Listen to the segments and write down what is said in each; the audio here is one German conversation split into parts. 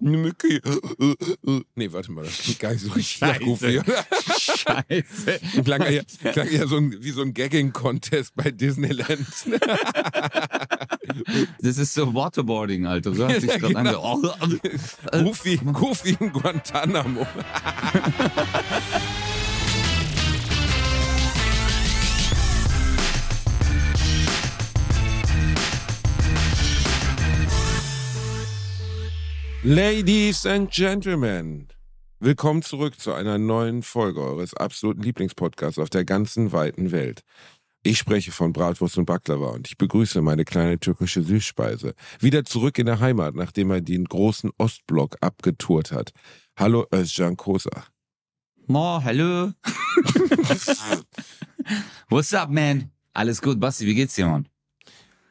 Mickey. Nee, warte mal, das klingt gar nicht so richtig nach Goofy. Scheiße. Klang eher, klang eher so ein, wie so ein Gagging-Contest bei Disneyland. Das ist so Waterboarding, Alter. So hat sich Ja, genau. Oh, Goofy, Goofy in Guantanamo. Ladies and Gentlemen, willkommen zurück zu einer neuen Folge eures absoluten Lieblingspodcasts auf der ganzen weiten Welt. Ich spreche von Bratwurst und Baklava und ich begrüße meine kleine türkische Süßspeise. Wieder zurück in der Heimat, nachdem er den großen Ostblock abgetourt hat. Hallo Özcan Kosa. No, hallo. What's up, man? Alles gut, Basti, wie geht's dir, Mann?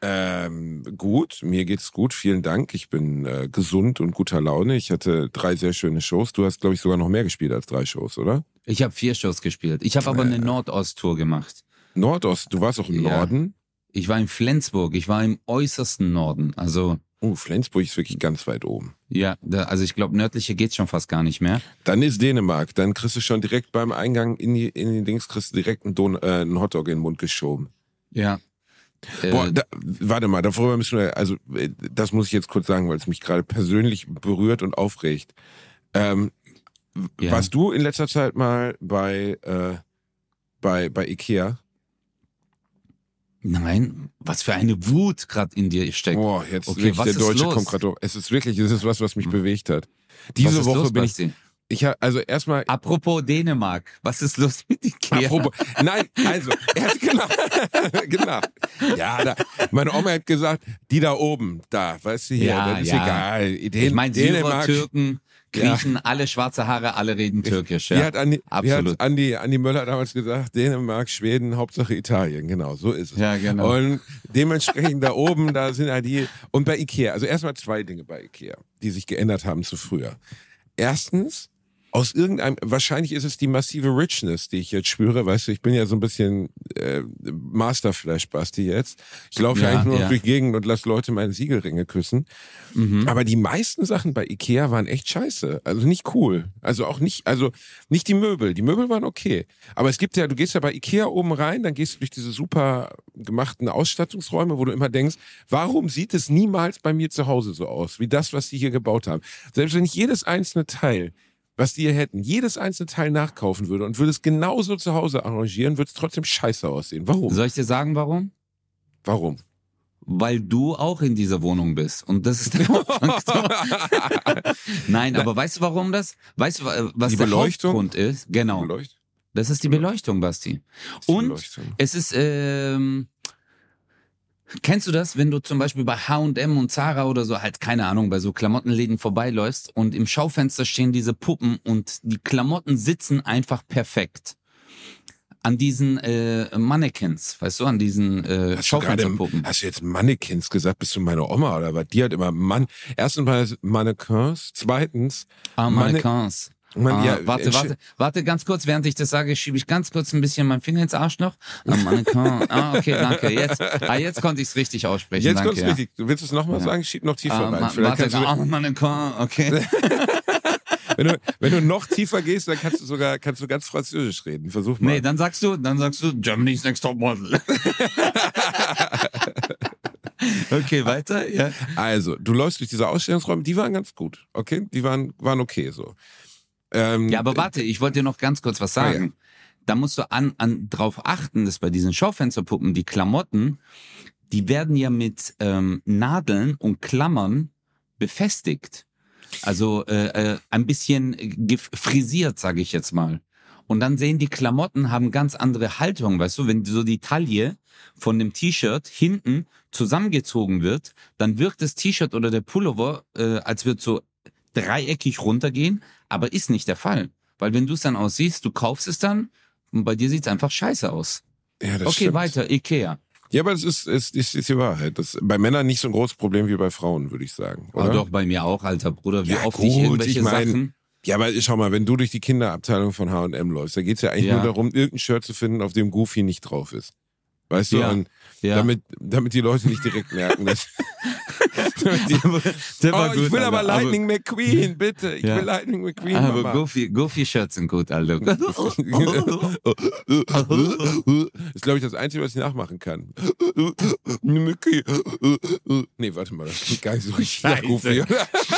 Ähm, gut, mir geht's gut, vielen Dank. Ich bin äh, gesund und guter Laune. Ich hatte drei sehr schöne Shows. Du hast, glaube ich, sogar noch mehr gespielt als drei Shows, oder? Ich habe vier Shows gespielt. Ich habe aber eine Nordost-Tour gemacht. Nordost, du warst auch im Ja. Norden. Ich war in Flensburg, ich war im äußersten Norden. Also, Oh, Flensburg ist wirklich ganz weit oben. ja, da, also ich glaube, nördliche geht's schon fast gar nicht mehr. Dann ist Dänemark. Dann kriegst du schon direkt beim Eingang in die, in die Dings, kriegst du direkt einen, Don äh, einen Hotdog in den Mund geschoben. Ja. Äh, Boah, da, warte mal, darüber müssen wir, also äh, das muss ich jetzt kurz sagen, weil es mich gerade persönlich berührt und aufregt. Ähm, Ja. Warst du in letzter Zeit mal bei, äh, bei, bei Ikea? nein, was für eine Wut gerade in dir steckt. Boah, jetzt Okay, wirklich, was der ist Deutsche los? kommt gerade hoch. Es ist wirklich, es ist was, was mich Hm. bewegt hat. Diese Woche los, bin ich, Basti? Ich hab, also erstmal, Apropos Dänemark, was ist los mit Ikea? Apropos, nein, also, erst genau, genau. Ja, da, meine Oma hat gesagt, die da oben, da, weißt du hier, Ja, das ist ja. egal. Den, ich meine, Dänemark, Türken, Griechen, alle schwarze Haare, alle reden Türkisch. Ja. hat Andi, wie hat absolut. Andi, Andi Möller damals gesagt, Dänemark, Schweden, Hauptsache Italien, genau, so ist es. Ja, genau. Und dementsprechend da oben, da sind ja die, und bei Ikea, also erstmal zwei Dinge bei Ikea, die sich geändert haben zu früher. Erstens, aus irgendeinem, wahrscheinlich ist es die massive Richness, die ich jetzt spüre, weißt du, ich bin ja so ein bisschen äh, Masterflash-Basti jetzt. Ich laufe ja, eigentlich nur ja. durch die Gegend und lasse Leute meine Siegelringe küssen. Mhm. Aber die meisten Sachen bei Ikea waren echt scheiße. Also nicht cool. Also auch nicht, also nicht die Möbel. Die Möbel waren okay. Aber es gibt ja, du gehst ja bei Ikea oben rein, dann gehst du durch diese super gemachten Ausstattungsräume, wo du immer denkst, warum sieht es niemals bei mir zu Hause so aus, wie das, was die hier gebaut haben? Selbst wenn ich jedes einzelne Teil, was die hier hätten, jedes einzelne Teil nachkaufen würde und würde es genauso zu Hause arrangieren, würde es trotzdem scheiße aussehen. Warum? Soll ich dir sagen, warum? Warum? Weil du auch in dieser Wohnung bist. Und das ist der Hauptfaktor. Nein, aber weißt du, warum das? Weißt du, wa- was Die der Beleuchtung? Hauptgrund ist? Genau. Beleucht- Das ist die Beleuchtung, Basti. Und Beleuchtung. es ist, ähm, kennst du das, wenn du zum Beispiel bei H&M und Zara oder so, halt keine Ahnung, bei so Klamottenläden vorbeiläufst und im Schaufenster stehen diese Puppen und die Klamotten sitzen einfach perfekt. An diesen äh, Mannequins, weißt du, an diesen äh, Hast du, gerade, Schaufensterpuppen. hast du jetzt Mannequins gesagt? Bist du meine Oma oder was? Die hat immer Mann. Erstens mal Mannequins, zweitens. Ah, Manne- Mannequins. Man, Ah, ja, warte, warte, warte ganz kurz, während ich das sage, schiebe ich ganz kurz ein bisschen meinen Finger ins Arschloch. Ah, Mannequin. Ah, okay, danke. Jetzt, ah, jetzt konnte ich es richtig aussprechen. Jetzt kommt's ja. richtig. Du willst es nochmal Ja. sagen? Schieb noch tiefer Ah, rein. Vielleicht warte, kannst du, ah, Mannequin, okay. wenn, du, wenn du noch tiefer gehst, dann kannst du sogar kannst du ganz Französisch reden. Versuch mal. Nee, dann sagst du, dann sagst du Germany's Next Top Model. okay, weiter, ja. Also, du läufst durch diese Ausstellungsräume, die waren ganz gut. Okay? Die waren, waren okay so. Ähm, Ja, aber warte, ich wollte dir noch ganz kurz was Ah, ja. sagen. Da musst du an, an drauf achten, dass bei diesen Schaufensterpuppen die Klamotten, die werden ja mit ähm, Nadeln und Klammern befestigt. Also äh, äh, ein bisschen frisiert, sage ich jetzt mal. Und dann sehen die Klamotten haben ganz andere Haltung, weißt du, wenn so die Taille von dem T-Shirt hinten zusammengezogen wird, dann wirkt das T-Shirt oder der Pullover, äh, als wird so dreieckig runtergehen, aber ist nicht der Fall. Weil wenn du es dann aussiehst, du kaufst es dann und bei dir sieht es einfach scheiße aus. ja, das okay, stimmt. weiter, Ikea. Ja, aber das ist, ist, ist, ist die Wahrheit. Das ist bei Männern nicht so ein großes Problem wie bei Frauen, würde ich sagen. Oder? Aber doch bei mir auch, alter Bruder, wie Ja, oft gut, ich irgendwelche ich mein, Sachen. Ja, aber schau mal, wenn du durch die Kinderabteilung von H&M läufst, da geht's ja eigentlich Ja. nur darum, irgendein Shirt zu finden, auf dem Goofy nicht drauf ist. Weißt du? Ja, Und Ja. damit, damit die Leute nicht direkt merken, dass, Der war oh, ich gut, will aber Alter. Lightning McQueen, bitte. Ich Ja. will Lightning McQueen. Aber, aber Mama. Goofy, Goofy Shirts sind gut, Alter. Das ist, glaube ich, das Einzige, was ich nachmachen kann. Mickey. Nee, warte mal, das klingt gar nicht so richtig nach Scheiße. Goofy.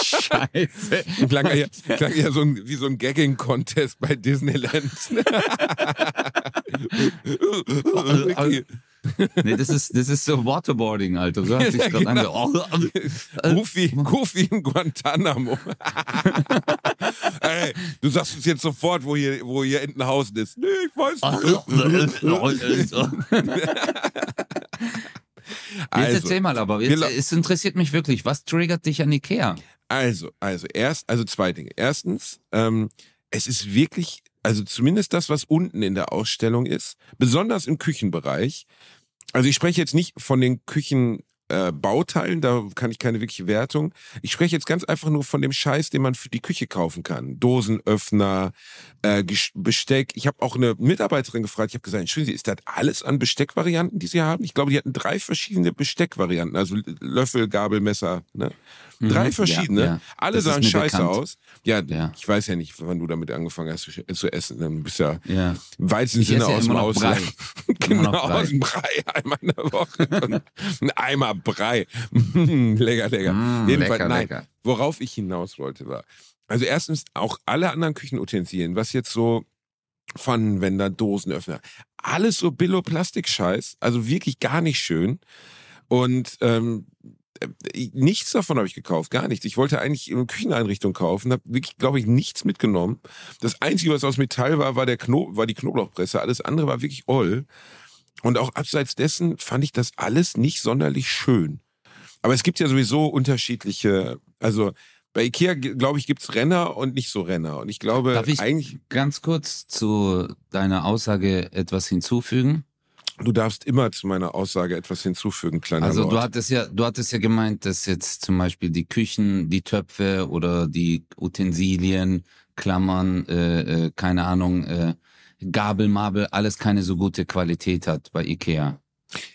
Scheiße. Klang ja, klang ja so ein, wie so ein Gagging-Contest bei Disneyland. Nee, das ist, das ist so Waterboarding, Alter. So hat sich Ja, genau. ange- Goofy, Goofy in Guantanamo. Ey, du sagst uns jetzt sofort, wo hier, wo hier Entenhausen ist. Nee, ich weiß nicht. Jetzt Also, erzähl mal aber, jetzt, la- es interessiert mich wirklich, was triggert dich an Ikea? Also, also erst, also zwei Dinge. Erstens, ähm, es ist wirklich, also zumindest das, was unten in der Ausstellung ist, besonders im Küchenbereich. Also ich spreche jetzt nicht von den Küchen. Äh, da kann ich keine wirkliche Wertung. Ich spreche jetzt ganz einfach nur von dem Scheiß, den man für die Küche kaufen kann. Dosenöffner, äh, Besteck. Ich habe auch eine Mitarbeiterin gefragt, ich habe gesagt, entschuldigen Sie, ist das alles an Besteckvarianten, die Sie haben? Ich glaube, die hatten drei verschiedene Besteckvarianten, also Löffel, Gabel, Messer. Ne? Drei Mhm, verschiedene. ja, ja. Alle Das sahen scheiße bekannt. aus. Ja, Ja. ich weiß ja nicht, wann du damit angefangen hast zu, essen. Dann bist du ja. Weizensinne aus dem Ausland. Genau, aus dem Brei. Einmal in der Woche. Ein Eimer Brei. lecker, lecker. Mm, Jedenfalls, lecker, nein. lecker. Worauf ich hinaus wollte war, also erstens auch alle anderen Küchenutensilien, was jetzt so Pfannenwender, Dosenöffner, alles so Billo-Plastik-Scheiß, also wirklich gar nicht schön. Und ähm, äh, nichts davon habe ich gekauft, gar nichts. Ich wollte eigentlich eine Kücheneinrichtung kaufen, habe wirklich, glaube ich, nichts mitgenommen. Das Einzige, was aus Metall war, war, der Kno war die Knoblauchpresse. Alles andere war wirklich oll. Und auch abseits dessen fand ich das alles nicht sonderlich schön. Aber es gibt ja sowieso unterschiedliche, also bei Ikea, glaube ich, gibt's Renner und nicht so Renner. Und ich glaube, Darf ich- eigentlich, Ganz kurz zu deiner Aussage etwas hinzufügen. Du darfst immer zu meiner Aussage etwas hinzufügen, kleiner Also du Lord. hattest ja, du hattest ja gemeint, dass jetzt zum Beispiel die Küchen, die Töpfe oder die Utensilien, Klammern, äh, äh, keine Ahnung, äh, Gabel, Mabel, alles keine so gute Qualität hat bei Ikea.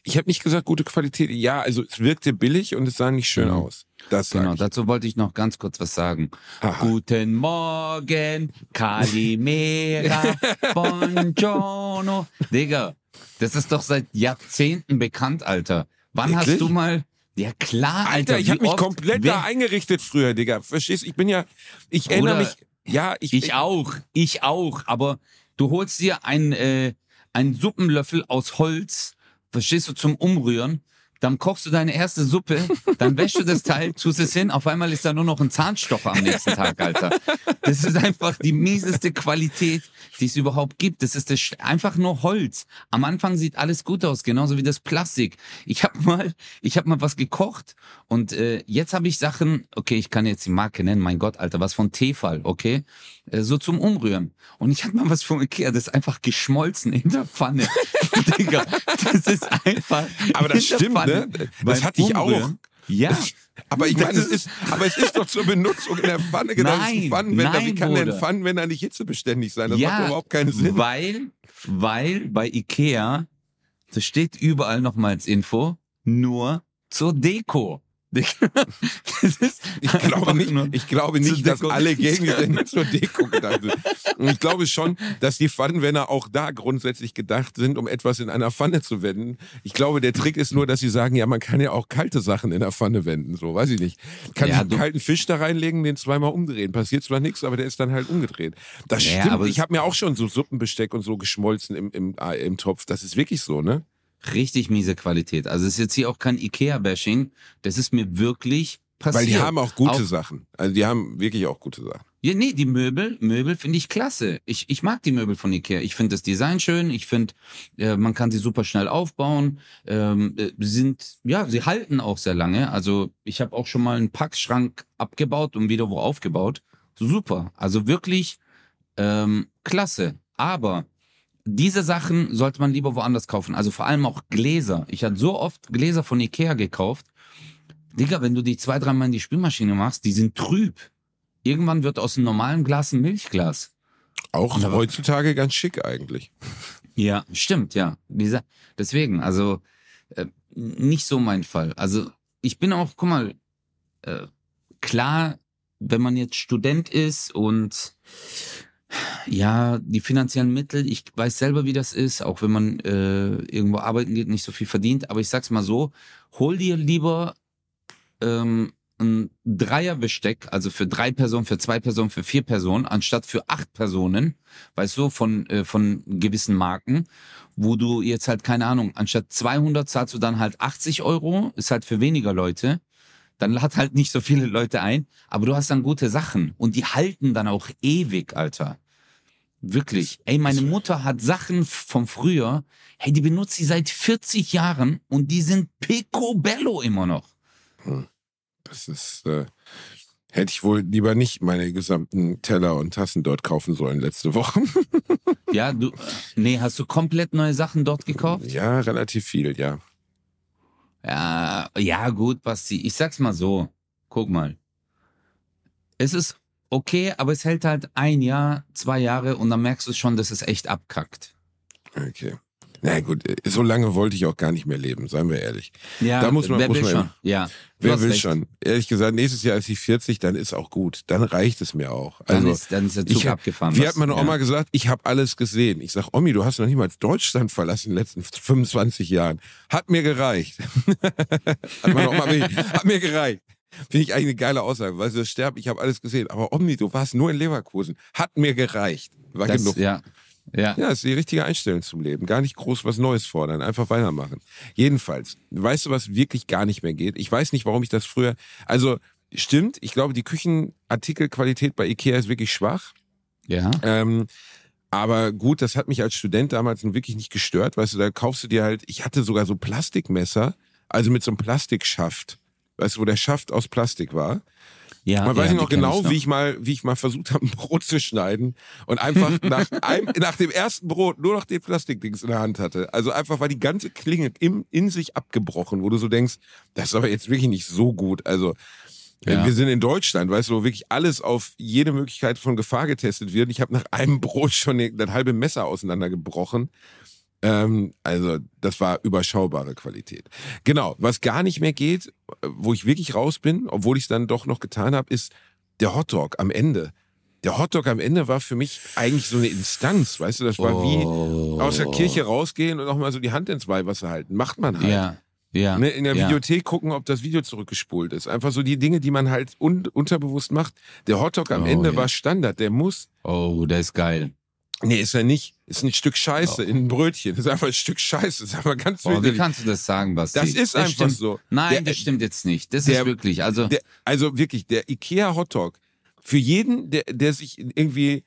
Ich habe nicht gesagt gute Qualität. Ja, also es wirkte billig und es sah nicht schön Mhm. aus. Das Genau, dazu wollte ich noch ganz kurz was sagen. Aha. Guten Morgen, Kalimera, Buongiorno. Digga, das ist doch seit Jahrzehnten bekannt, Alter. Wann Wirklich? hast du mal... Ja klar, Alter, Alter, ich habe mich komplett wer- da eingerichtet früher, Digga. Verstehst? Ich bin ja, ich erinnere Bruder, mich. Ja, ich, Ich auch, ich auch. Aber du holst dir einen, äh, einen Suppenlöffel aus Holz, verstehst du, zum Umrühren. Dann kochst du deine erste Suppe, dann wäschst du das Teil, tust es hin, auf einmal ist da nur noch ein Zahnstocher am nächsten Tag, Alter. Das ist einfach die mieseste Qualität, die es überhaupt gibt. Das ist das, Sch- einfach nur Holz. Am Anfang sieht alles gut aus, genauso wie das Plastik. Ich habe mal, ich habe mal was gekocht und äh, jetzt habe ich Sachen, okay, ich kann jetzt die Marke nennen, mein Gott, Alter, was von Tefal, okay? Äh, so zum Umrühren. Und ich hatte mal was von Ikea, das ist einfach geschmolzen in der Pfanne. Digga, das ist einfach. Aber das stimmt, Pfanne ne? Das hatte ich auch. Ja. Aber ich meine, es ist- aber es ist doch zur Benutzung in der Pfanne gedacht. Nein, Pfannenwender. Wie nein, kann denn. Pfannenwender nicht hitzebeständig sein? Das macht doch überhaupt keinen Sinn. Weil, weil bei Ikea, das steht überall nochmal als Info, nur zur Deko. Ich glaube nicht, ich glaube nicht dass alle Gegenstände zur Deko gedacht sind. Und ich glaube schon, dass die Pfannenwender auch da grundsätzlich gedacht sind, um etwas in einer Pfanne zu wenden. Ich glaube, der Trick ist nur, dass sie sagen, ja, man kann ja auch kalte Sachen in der Pfanne wenden. So, weiß ich nicht. Kann Ja, ich einen kalten Fisch da reinlegen, den zweimal umdrehen. Passiert zwar nichts, aber der ist dann halt umgedreht. Das Ja, stimmt. ich habe mir auch schon so Suppenbesteck und so geschmolzen im, im, im Topf. Das ist wirklich so, ne? Richtig miese Qualität. Also es ist jetzt hier auch kein Ikea-Bashing. Das ist mir wirklich passiert. Weil die haben auch gute Auch- Sachen. Also die haben wirklich auch gute Sachen. Ja, nee, die Möbel, Möbel finde ich klasse. Ich, ich mag die Möbel von Ikea. Ich finde das Design schön. Ich finde, äh, man kann sie super schnell aufbauen. Ähm, äh, sind, ja, sie halten auch sehr lange. Also ich habe auch schon mal einen Packschrank abgebaut und wieder wo aufgebaut. Super. Also wirklich ähm, klasse. Aber diese Sachen sollte man lieber woanders kaufen. Also vor allem auch Gläser. Ich hatte so oft Gläser von Ikea gekauft. Digga, wenn du die zwei, dreimal in die Spülmaschine machst, die sind trüb. Irgendwann wird aus einem normalen Glas ein Milchglas. Auch heutzutage ganz schick eigentlich. Ja, stimmt, ja. Dieser, deswegen, also äh, nicht so mein Fall. Also ich bin auch, guck mal, äh, klar, wenn man jetzt Student ist und ja, die finanziellen Mittel, ich weiß selber, wie das ist, auch wenn man äh, irgendwo arbeiten geht, nicht so viel verdient, aber ich sag's mal so, hol dir lieber ähm, ein Dreierbesteck, also für drei Personen, für zwei Personen, für vier Personen, anstatt für acht Personen, weißt du, von, äh, von gewissen Marken, wo du jetzt halt, keine Ahnung, anstatt 200 zahlst du dann halt 80 Euro, ist halt für weniger Leute. Dann lad halt nicht so viele Leute ein, aber du hast dann gute Sachen und die halten dann auch ewig, Alter. Wirklich. Ey, meine Mutter hat Sachen vom früher, hey, die benutzt sie seit 40 Jahren und die sind picobello immer noch. Das ist, äh, hätte ich wohl lieber nicht meine gesamten Teller und Tassen dort kaufen sollen letzte Woche. Ja, du, nee, hast du komplett neue Sachen dort gekauft? ja, relativ viel, ja. Ja, ja, gut, Basti. Ich sag's mal so. Guck mal. Es ist okay, aber es hält halt ein Jahr, zwei Jahre und dann merkst du schon, dass es echt abkackt. Okay. Na gut, äh, so lange wollte ich auch gar nicht mehr leben, seien wir ehrlich. Ja, Da muss man- wer muss will man- schon. Ja. Wer will recht. schon? Ehrlich gesagt, nächstes Jahr ist ich 40, dann ist auch gut. Dann reicht es mir auch. Dann, Also, ist, dann ist der Zug ich hab- abgefahren. wie hat meine ja. Oma gesagt, ich habe alles gesehen. Ich sag, Omi, du hast noch niemals Deutschland verlassen in den letzten 25 Jahren. Hat mir gereicht. hat meine Oma wirklich, hat mir gereicht. Finde ich eigentlich eine geile Aussage, weil sie sterben, ich habe alles gesehen. Aber Omi, du warst nur in Leverkusen. Hat mir gereicht. War Das, genug. ja. Ja. Ja, ist die richtige Einstellung zum Leben. Gar nicht groß was Neues fordern, einfach weitermachen. Jedenfalls, weißt du, was wirklich gar nicht mehr geht? Ich weiß nicht, warum ich das früher. Also, stimmt, ich glaube, die Küchenartikelqualität bei IKEA ist wirklich schwach. ja. Ähm, aber gut, das hat mich als Student damals wirklich nicht gestört. Weißt du, da kaufst du dir halt, ich hatte sogar so Plastikmesser, also mit so einem Plastikschaft. Weißt du, wo der Schaft aus Plastik war. Ja Man ja, weiß die noch genau, noch. wie ich mal, wie ich mal versucht habe, ein Brot zu schneiden und einfach nach, einem, nach dem ersten Brot nur noch den Plastikdings in der Hand hatte. Also einfach war die ganze Klinge im, in sich abgebrochen, wo du so denkst, das ist aber jetzt wirklich nicht so gut. Also äh, Ja. wir sind in Deutschland, weißt du, wo wirklich alles auf jede Möglichkeit von Gefahr getestet wird. Ich habe nach einem Brot schon das halbe Messer auseinandergebrochen. Ähm, also das war überschaubare Qualität. Genau, was gar nicht mehr geht, wo ich wirklich raus bin, obwohl ich es dann doch noch getan habe, ist der Hotdog am Ende. Der Hotdog am Ende war für mich eigentlich so eine Instanz, weißt du, das war wie Oh. aus der Kirche rausgehen und auch mal so die Hand ins Weihwasser halten. Macht man halt. Ja. Ja. Ne, in der ja. Videothek gucken, ob das Video zurückgespult ist. Einfach so die Dinge, die man halt un unterbewusst macht. Der Hotdog am Oh, Ende ja. war Standard. Der muss. Oh, der ist geil. Nee, ist er nicht. Ist ein Stück Scheiße in ein Brötchen. ist einfach ein Stück Scheiße. ist einfach ganz wie widerlich. kannst du das sagen, Basti? Das ist einfach stimmt. so. Nein, Der- das stimmt jetzt nicht. Das der- ist wirklich, also, Der, also wirklich, der IKEA Hotdog, für jeden, der, der sich irgendwie,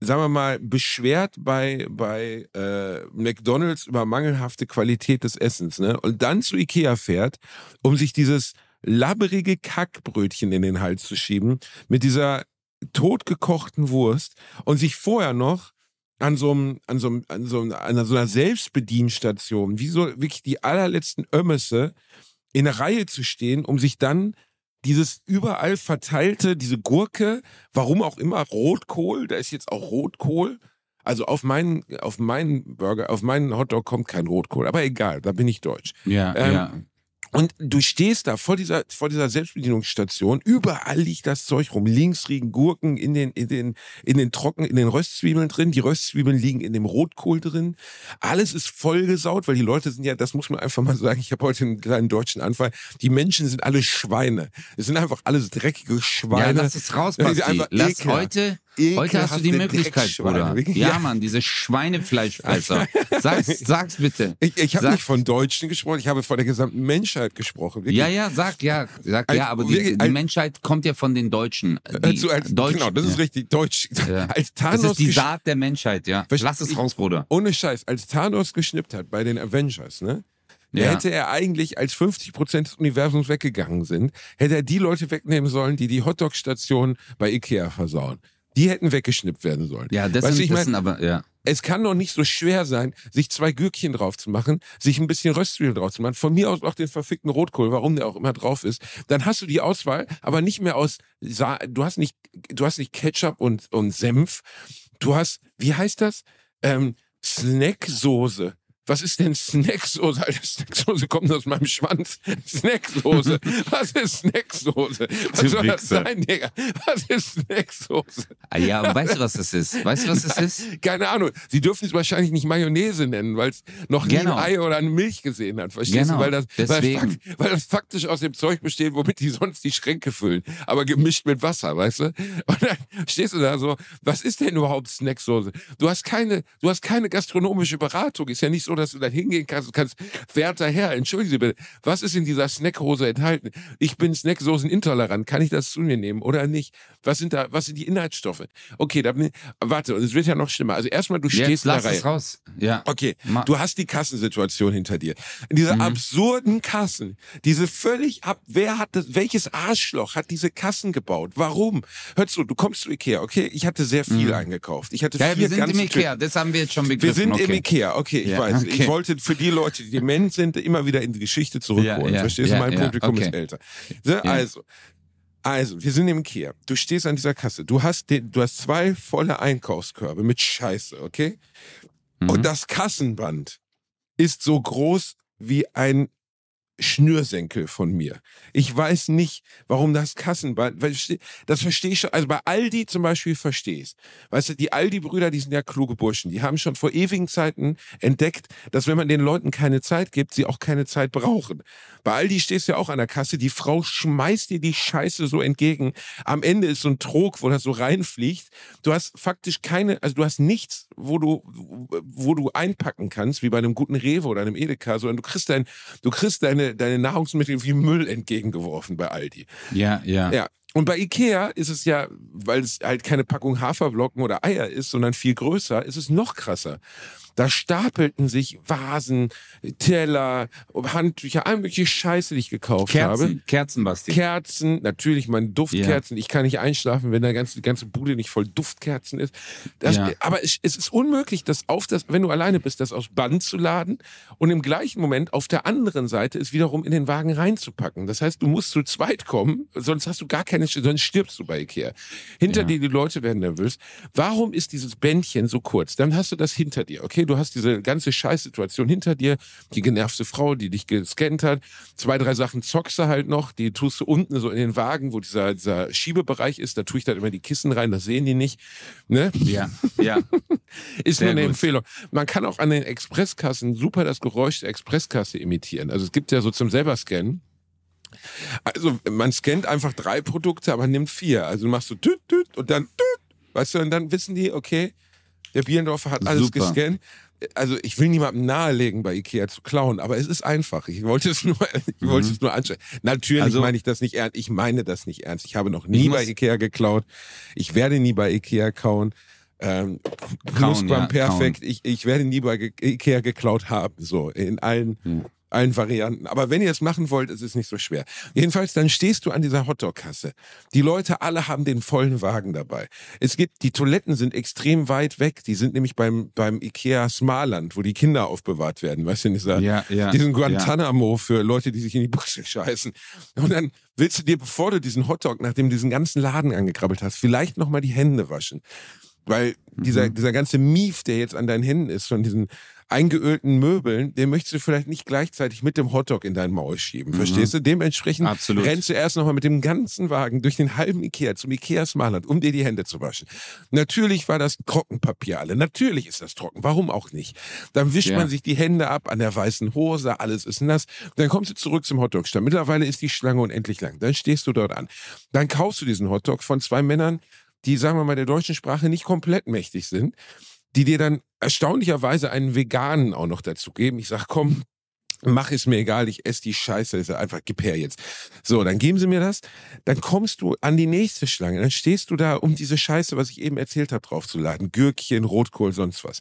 sagen wir mal, beschwert bei, bei äh, McDonalds über mangelhafte Qualität des Essens, ne? Und dann zu IKEA fährt, um sich dieses labberige Kackbrötchen in den Hals zu schieben, mit dieser totgekochten Wurst und sich vorher noch an so einem, an so einem, an so, einem, an so einer Selbstbedienstation, wie so wirklich die allerletzten Ömmesse, in der Reihe zu stehen, um sich dann dieses überall verteilte, diese Gurke, warum auch immer Rotkohl, da ist jetzt auch Rotkohl. Also auf meinen, auf meinen Burger, auf meinen Hotdog kommt kein Rotkohl, aber egal, da bin ich deutsch. ja, ähm, ja. Und du stehst da vor dieser, vor dieser Selbstbedienungsstation, überall liegt das Zeug rum. Links liegen Gurken in den, in den, in den Trocken, in den Röstzwiebeln drin. Die Röstzwiebeln liegen in dem Rotkohl drin. Alles ist vollgesaut, weil die Leute sind ja, das muss man einfach mal sagen, ich habe heute einen kleinen deutschen Anfall. Die Menschen sind alle Schweine. Es sind einfach alles dreckige Ja, Schweine. lass es raus, Ja, Basti. Lass heute, heute hast du die Möglichkeit. Bruder. Ja, ja. Mann, diese Schweinefleischfresser. Sag's, sag's bitte. ich ich habe nicht von Deutschen gesprochen, ich habe von der gesamten Menschheit gesprochen. Wirklich. Ja, ja, sag ja, sag Als- ja, aber die, wirklich, die als- Menschheit kommt ja von den Deutschen. Die Also als, Deutsch, genau, das ist ja. richtig. Deutsch. Ja. Als Das Thanos ist die Saat der Menschheit, ja. Lass es raus, Bruder. Ohne Scheiß, als Thanos geschnippt hat bei den Avengers, ne? Ja. hätte er eigentlich, als 50% des Universums weggegangen sind, hätte er die Leute wegnehmen sollen, die die Hotdog-Station bei Ikea versauen. Die hätten weggeschnippt werden sollen. Ja, das, Weißt du, ich mein- aber, ja. Es kann doch nicht so schwer sein, sich zwei Gürkchen drauf zu machen, sich ein bisschen Röstzwiebeln drauf zu machen, von mir aus auch den verfickten Rotkohl, warum der auch immer drauf ist. Dann hast du die Auswahl, aber nicht mehr aus, Sa du hast nicht, du hast nicht Ketchup und, und Senf. Du hast, wie heißt das? Ähm, Snacksoße. Was ist denn Snacksoße? Alter, Snacksoße kommt aus meinem Schwanz. Snacksoße. Was ist Snacksoße? Was Du soll das Wichser. sein, Digga? Was ist Snacksoße? Ah, ja, weißt du, was das ist? Weißt du, was das ist? Keine Ahnung. Sie dürfen es wahrscheinlich nicht Mayonnaise nennen, weil es noch nie Genau. ein Ei oder eine Milch gesehen hat. Verstehst Genau, du? Weil das, weil, deswegen. fakt, weil das faktisch aus dem Zeug besteht, womit die sonst die Schränke füllen. Aber gemischt mit Wasser, weißt du? Und dann stehst du da so, was ist denn überhaupt Snacksoße? Du hast keine, du hast keine gastronomische Beratung. Ist ja nicht so, dass du da hingehen kannst und kannst, werter Herr, entschuldigen Sie bitte, was ist in dieser Snackhose enthalten? Ich bin Snacksoßen-intolerant. Kann ich das zu mir nehmen oder nicht? Was sind da, was sind die Inhaltsstoffe? Okay, dann, warte, und es wird ja noch schlimmer. Also erstmal, du stehst Jetzt der lass Reihe. es raus. Ja. Okay, Ma- du hast die Kassensituation hinter dir. In dieser Mhm. absurden Kassen, diese völlig ab, wer hat das, welches Arschloch hat diese Kassen gebaut? Warum? Hör zu, du kommst zu Ikea, okay? Ich hatte sehr viel eingekauft. Ich hatte Mhm. Ja, vier wir sind im Ikea, das haben wir jetzt schon wir begriffen. sind okay. im Ikea, okay, ich Ja, weiß. Okay. Ich wollte für die Leute, die dement sind, immer wieder in die Geschichte zurückholen. Ja, ja, Verstehst ja, du? Mein ja, Publikum okay. ist älter. So, Also, also, wir sind im Ikea. Du stehst an dieser Kasse. Du hast, den, du hast zwei volle Einkaufskörbe mit Scheiße, okay? Mhm. Und das Kassenband ist so groß wie ein Schnürsenkel von mir. Ich weiß nicht, warum das Kassenband, das verstehe ich schon, also bei Aldi zum Beispiel verstehe ich Weißt du, die Aldi-Brüder, die sind ja kluge Burschen, die haben schon vor ewigen Zeiten entdeckt, dass wenn man den Leuten keine Zeit gibt, sie auch keine Zeit brauchen. Bei Aldi stehst du ja auch an der Kasse, die Frau schmeißt dir die Scheiße so entgegen. Am Ende ist so ein Trog, wo das so reinfliegt. Du hast faktisch keine, also du hast nichts, wo du, wo du einpacken kannst, wie bei einem guten Rewe oder einem Edeka, sondern du kriegst dein, du kriegst deine, deine Nahrungsmittel wie Müll entgegengeworfen bei Aldi. Ja, ja. Ja. Und bei Ikea ist es ja, weil es halt keine Packung Haferflocken oder Eier ist, sondern viel größer, ist es noch krasser. Da stapelten sich Vasen, Teller, Handtücher, all mögliche Scheiße, die ich gekauft habe. Kerzen, Kerzen, Basti. Kerzen, natürlich meine Duftkerzen. Ich kann nicht einschlafen, wenn der ganze, die ganze Bude nicht voll Duftkerzen ist. Das, Ja. Aber es, es ist unmöglich, das auf das, wenn du alleine bist, das aus Band zu laden und im gleichen Moment auf der anderen Seite es wiederum in den Wagen reinzupacken. Das heißt, du musst zu zweit kommen, sonst hast du gar keine, sonst stirbst du bei Ikea. Hinter Ja. dir, die Leute werden nervös. Warum ist dieses Bändchen so kurz? Dann hast du das hinter dir, okay? Du hast diese ganze Scheißsituation hinter dir, die genervte Frau, die dich gescannt hat. Zwei, drei Sachen zockst du halt noch, die tust du unten so in den Wagen, wo dieser, dieser Schiebebereich ist, da tue ich dann immer die Kissen rein, das sehen die nicht. Ne? Ja, ja. Ist Sehr nur eine gut. Empfehlung. Man kann auch an den Expresskassen super das Geräusch der Expresskasse imitieren. Also es gibt ja so zum selber scannen. Also man scannt einfach drei Produkte, aber nimmt vier. Also du machst so tüt, tüt und dann tüt, weißt du, und dann wissen die, okay, der Bierendorfer hat alles Super. gescannt. Also ich will niemandem nahelegen, bei Ikea zu klauen, aber es ist einfach. Ich wollte es nur, ich wollte es nur anschauen. Natürlich Mhm. Also- meine ich das nicht ernst. Ich meine das nicht ernst. Ich habe noch nie bei Ikea geklaut. Ich werde nie bei Ikea kauen. Ähm, Kauen, ja, perfekt. Ich, ich werde nie bei Ikea geklaut haben. So, in allen, Ja. Allen Varianten. Aber wenn ihr es machen wollt, ist es nicht so schwer. Jedenfalls, dann stehst du an dieser Hotdog-Kasse. Die Leute alle haben den vollen Wagen dabei. Es gibt, die Toiletten sind extrem weit weg. Die sind nämlich beim, beim Ikea Smarland, wo die Kinder aufbewahrt werden. Weißt du, in dieser, Ja, ja. diesen Guantanamo für Leute, die sich in die Buchse scheißen. Und dann willst du dir, bevor du diesen Hotdog, nachdem du diesen ganzen Laden angekrabbelt hast, vielleicht nochmal die Hände waschen. Weil dieser, Mhm. dieser ganze Mief, der jetzt an deinen Händen ist, von diesen eingeölten Möbeln, den möchtest du vielleicht nicht gleichzeitig mit dem Hotdog in dein Maul schieben. Verstehst du? Dementsprechend Mhm. Absolut. rennst du erst nochmal mit dem ganzen Wagen durch den halben Ikea zum Ikea Smartland, um dir die Hände zu waschen. Natürlich war das Trockenpapier alle. Natürlich ist das trocken. Warum auch nicht? Dann wischt Ja. man sich die Hände ab an der weißen Hose, alles ist nass. Dann kommst du zurück zum Hotdog-Stand. Mittlerweile ist die Schlange unendlich lang. Dann stehst du dort an. Dann kaufst du diesen Hotdog von zwei Männern, die, sagen wir mal, der deutschen Sprache nicht komplett mächtig sind, die dir dann erstaunlicherweise einen veganen auch noch dazu geben. Ich sag, komm, mach es mir egal, ich esse die Scheiße, ist ja einfach, gib her jetzt. So, dann geben sie mir das, dann kommst du an die nächste Schlange, dann stehst du da, um diese Scheiße, was ich eben erzählt habe, draufzuladen. Gürkchen, Rotkohl, sonst was.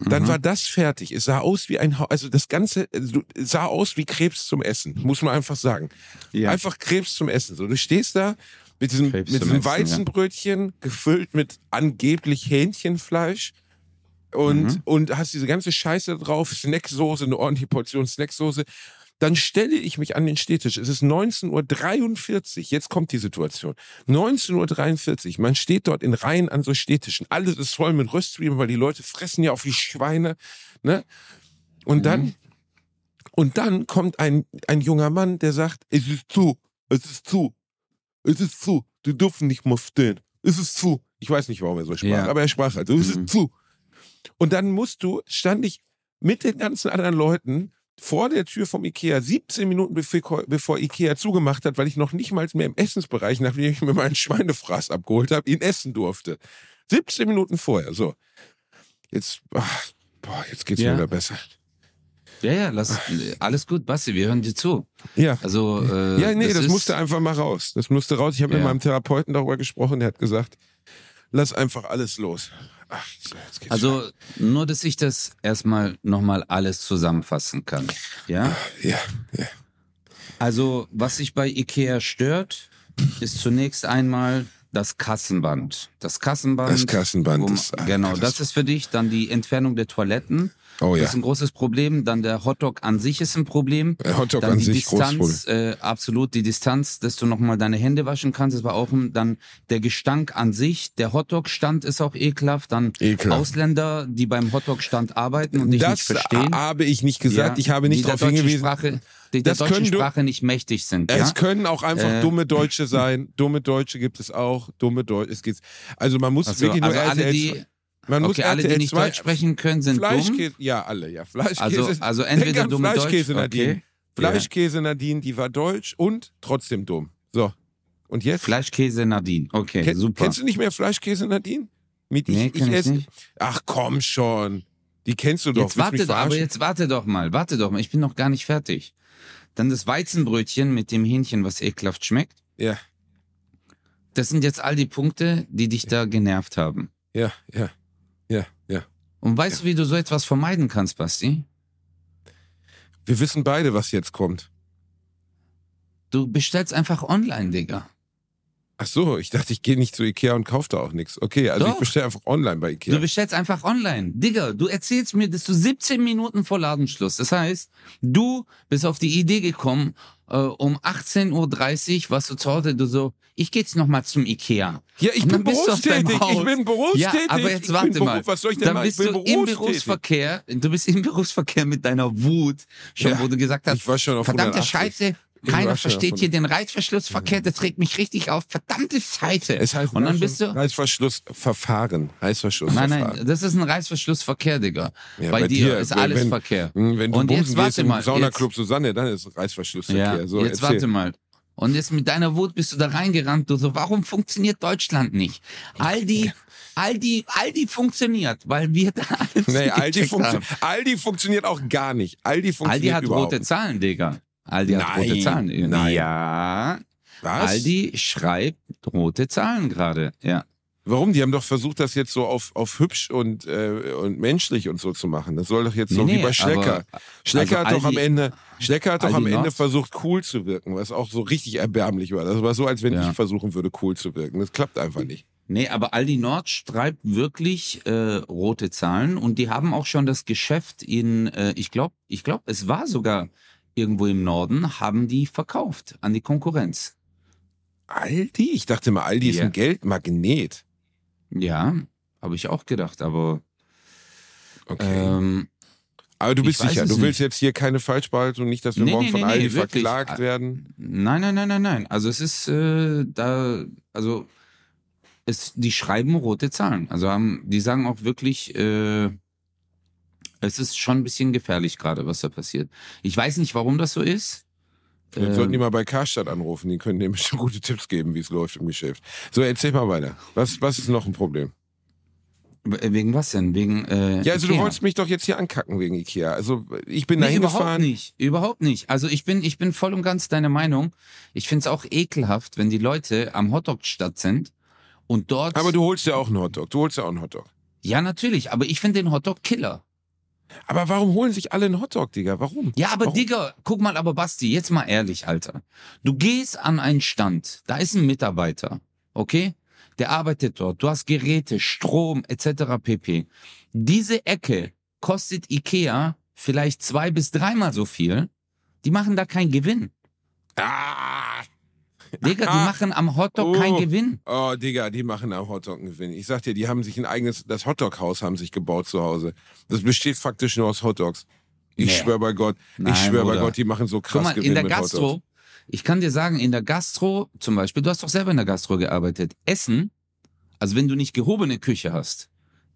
Dann Mhm. war das fertig. Es sah aus wie ein, Ha- also das Ganze also, sah aus wie Krebs zum Essen, muss man einfach sagen. Ja. Einfach Krebs zum Essen. So, du stehst da mit diesem, Krebs mit diesem Essen, ja. Weizenbrötchen, gefüllt mit angeblich Hähnchenfleisch und, Mhm. und hast diese ganze Scheiße drauf, Snacksoße, eine ordentliche Portion Snacksoße. Dann stelle ich mich an den Stehtisch. Es ist 19.43 Uhr. Jetzt kommt die Situation. 19.43 Uhr. Man steht dort in Reihen an so Stehtischen. Alles ist voll mit Röstzwiebeln, weil die Leute fressen ja auf wie Schweine. Ne? Und dann, und dann kommt ein, ein junger Mann, der sagt, es ist zu, es ist zu, es ist zu, die dürfen nicht mehr stehen, es ist zu. Ich weiß nicht, warum er so sprach, Ja. aber er sprach halt, es Mhm. ist zu. Und dann musst du, stand ich mit den ganzen anderen Leuten vor der Tür vom Ikea, 17 Minuten bevor, bevor Ikea zugemacht hat, weil ich noch nicht mal mehr im Essensbereich, nachdem ich mir meinen Schweinefraß abgeholt habe, ihn essen durfte. 17 Minuten vorher, so. Jetzt, ach, boah, jetzt geht's Ja. mir wieder besser. Ja, ja, lass, alles gut, Basti, wir hören dir zu. Ja. Also, äh, Ja, nee, das, ist, musste einfach mal raus. Das musste raus. Ich habe mit Ja. meinem Therapeuten darüber gesprochen, der hat gesagt, lass einfach alles los. Ach, Also, nur, dass ich das erstmal nochmal alles zusammenfassen kann. Ja? ja, ja. Also, was sich bei Ikea stört, ist zunächst einmal das Kassenband. Das Kassenband. Das Kassenband um, ist Genau, das ist für dich. Dann die Entfernung der Toiletten. Oh Das ja. ist ein großes Problem. Dann der Hotdog an sich ist ein Problem. Der Hotdog dann an die sich Distanz, äh, absolut die Distanz, dass du nochmal deine Hände waschen kannst. Das war auch ein, dann der Gestank an sich. Der Hotdog-Stand ist auch ekelhaft. Dann Ekelhaft. Ausländer, die beim Hotdog-Stand arbeiten und dich nicht Das verstehen. habe ich nicht gesagt. Ja, ich habe nicht der darauf deutschen hingewiesen. Sprache, die der Das deutschen können du- Sprache nicht mächtig sind. Ja? Es können auch einfach Äh. dumme Deutsche sein. Dumme Deutsche gibt es auch. Dumme Deutsche. Es geht's. Also man muss Also, wirklich nur also alle, die, man muss okay, alle, die nicht 2 Deutsch sprechen können, sind dumm. Fleischkäse, ja, alle, ja. Fleischkäse. Also, also entweder an dumme Fleischkäse Deutsch, Nadine. okay. Fleischkäse Nadine, die war deutsch und trotzdem dumm. So. Und jetzt? Fleischkäse Nadine. Okay, Ken, super. Kennst du nicht mehr Fleischkäse Nadine? Mit Nee, kenn ich esse- nicht. Ach komm schon. Die kennst du doch. Jetzt warte, doch, aber jetzt warte doch mal, warte doch mal, ich bin noch gar nicht fertig. Dann das Weizenbrötchen mit dem Hähnchen, was ekelhaft schmeckt. Ja, Das sind jetzt all die Punkte, die dich da genervt haben. ja, ja, ja, ja. Und weißt du, wie du so etwas vermeiden kannst, Basti? Wir wissen beide, was jetzt kommt. Du bestellst einfach online, Digga. Ach so, ich dachte, ich gehe nicht zu Ikea und kaufe da auch nichts. Okay, also ich Doch. bestelle einfach online bei Ikea. Du bestellst einfach online. Digga, du erzählst mir, dass du 17 Minuten vor Ladenschluss. Das heißt, du bist auf die Idee gekommen, äh, um 18.30 Uhr warst du zu Hause, du so, ich geh jetzt nochmal zum Ikea. ja, ich bin berufstätig. Ich bin berufstätig. Ja, aber jetzt ich warte mal. Beruf, was soll ich denn Dann machen? Ich bist bin du im. Berufsverkehr, du bist im Berufsverkehr mit deiner Wut, schon Ja. wo du gesagt hast, Ich war schon auf verdammte 180. Scheiße, Ich keiner versteht hier den Reißverschlussverkehr, das regt mich richtig auf, verdammte Scheiße. Es heißt Und dann bist du, Reißverschlussverfahren. Reißverschlussverfahren. Nein, nein, das ist ein Reißverschlussverkehr, Digga. Ja, bei, bei dir, dir, ist alles wenn- Verkehr. Hm, Wenn du Und jetzt warte im mal, Saunaclub Susanne, dann ist Reißverschlussverkehr. Ja, so, jetzt erzähl. warte mal. Und jetzt mit deiner Wut bist du da reingerannt. Du so, warum funktioniert Deutschland nicht? Aldi, Aldi, Aldi funktioniert, weil wir da alles Nee, Aldi, funktio haben. Aldi funktioniert auch gar nicht. Aldi funktioniert Aldi hat überhaupt rote. Zahlen, Digga. Aldi hat Nein, rote Zahlen. nein. Ja, Was? Aldi schreibt rote Zahlen gerade. Ja. Warum? Die haben doch versucht, das jetzt so auf, auf hübsch und, äh, und menschlich und so zu machen. Das soll doch jetzt so Nee, wie nee, bei Schlecker. aber- Schlecker also hat doch am Ende, Schlecker hat doch am Ende Nord- versucht, cool zu wirken, was auch so richtig erbärmlich war. Das war so, als wenn Ja. ich versuchen würde, cool zu wirken. Das klappt einfach nicht. Nee, aber Aldi Nord schreibt wirklich äh, rote Zahlen und die haben auch schon das Geschäft in, äh, ich glaube, ich glaube, es war sogar irgendwo im Norden, haben die verkauft an die Konkurrenz. Aldi? Ich dachte mal, Aldi ist Ja. ein Geldmagnet. Ja, habe ich auch gedacht, aber Okay. ähm, Aber du bist sicher, du willst nicht. jetzt hier keine Falschbehaltung, nicht, dass wir Nee, morgen nee, von nee, Aldi nee, wirklich. verklagt werden. nein, nein, nein, nein, nein. Also es ist äh, da, also es, die schreiben rote Zahlen. Also haben, die sagen auch wirklich, äh, es ist schon ein bisschen gefährlich gerade, was da passiert. Ich weiß nicht, warum das so ist. Dann Ähm, sollten die mal bei Karstadt anrufen, die können nämlich schon gute Tipps geben, wie es läuft im Geschäft. So, erzähl mal weiter. Was, was ist noch ein Problem? We- Wegen was denn? Wegen äh, Ja, also du Ikea. wolltest mich doch jetzt hier ankacken wegen Ikea. Also ich bin da Nee, überhaupt hingefahren. nicht. Überhaupt nicht. Also ich bin, ich bin voll und ganz deiner Meinung. Ich finde es auch ekelhaft, wenn die Leute am Hotdog-Stadt sind und dort. Aber du holst ja auch einen Hotdog. Du holst ja auch einen Hotdog. ja, natürlich, aber ich finde den Hotdog Killer. Aber warum holen sich alle einen Hotdog, Digga? Warum? Ja, aber Warum? Digga, guck mal, aber Basti, jetzt mal ehrlich, Alter. Du gehst an einen Stand, da ist ein Mitarbeiter, okay? Der arbeitet dort, du hast Geräte, Strom etc. pp. Diese Ecke kostet Ikea vielleicht zwei bis dreimal so viel. Die machen da keinen Gewinn. Ah! Digga, die machen am Hotdog Oh. keinen Gewinn. Oh, Digga, die machen am Hotdog einen Gewinn. Ich sag dir, die haben sich ein eigenes, das Hotdog-Haus haben sich gebaut zu Hause. Das besteht faktisch nur aus Hotdogs. Ich Nee. schwör bei Gott, Nein, ich schwör bei Bruder. Gott, die machen so Guck krass mal, Gewinn in der mit Gastro, Hotdogs. ich kann dir sagen, in der Gastro zum Beispiel, du hast doch selber in der Gastro gearbeitet. Essen, also wenn du nicht gehobene Küche hast,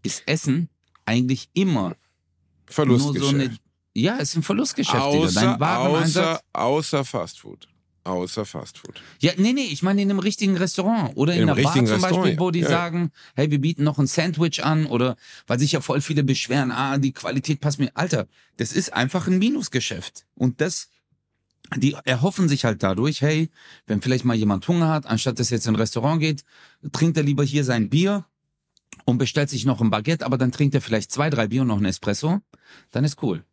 ist Essen eigentlich immer nur Verlustgeschäft. so eine. Ja, ist ein Verlustgeschäft, Digga. außer, Dein außer, außer Fastfood. Außer Fastfood. Ja, nee, nee, ich meine in einem richtigen Restaurant oder in, In einer Bar zum Beispiel, Restaurant, wo die ja. sagen, hey, wir bieten noch ein Sandwich an oder weil sich ja voll viele beschweren, ah, die Qualität passt mir. Alter, das ist einfach ein Minusgeschäft. Und das, die erhoffen sich halt dadurch, hey, wenn vielleicht mal jemand Hunger hat, anstatt dass er jetzt in ein Restaurant geht, trinkt er lieber hier sein Bier und bestellt sich noch ein Baguette, aber dann trinkt er vielleicht zwei, drei Bier und noch ein Espresso, dann ist cool.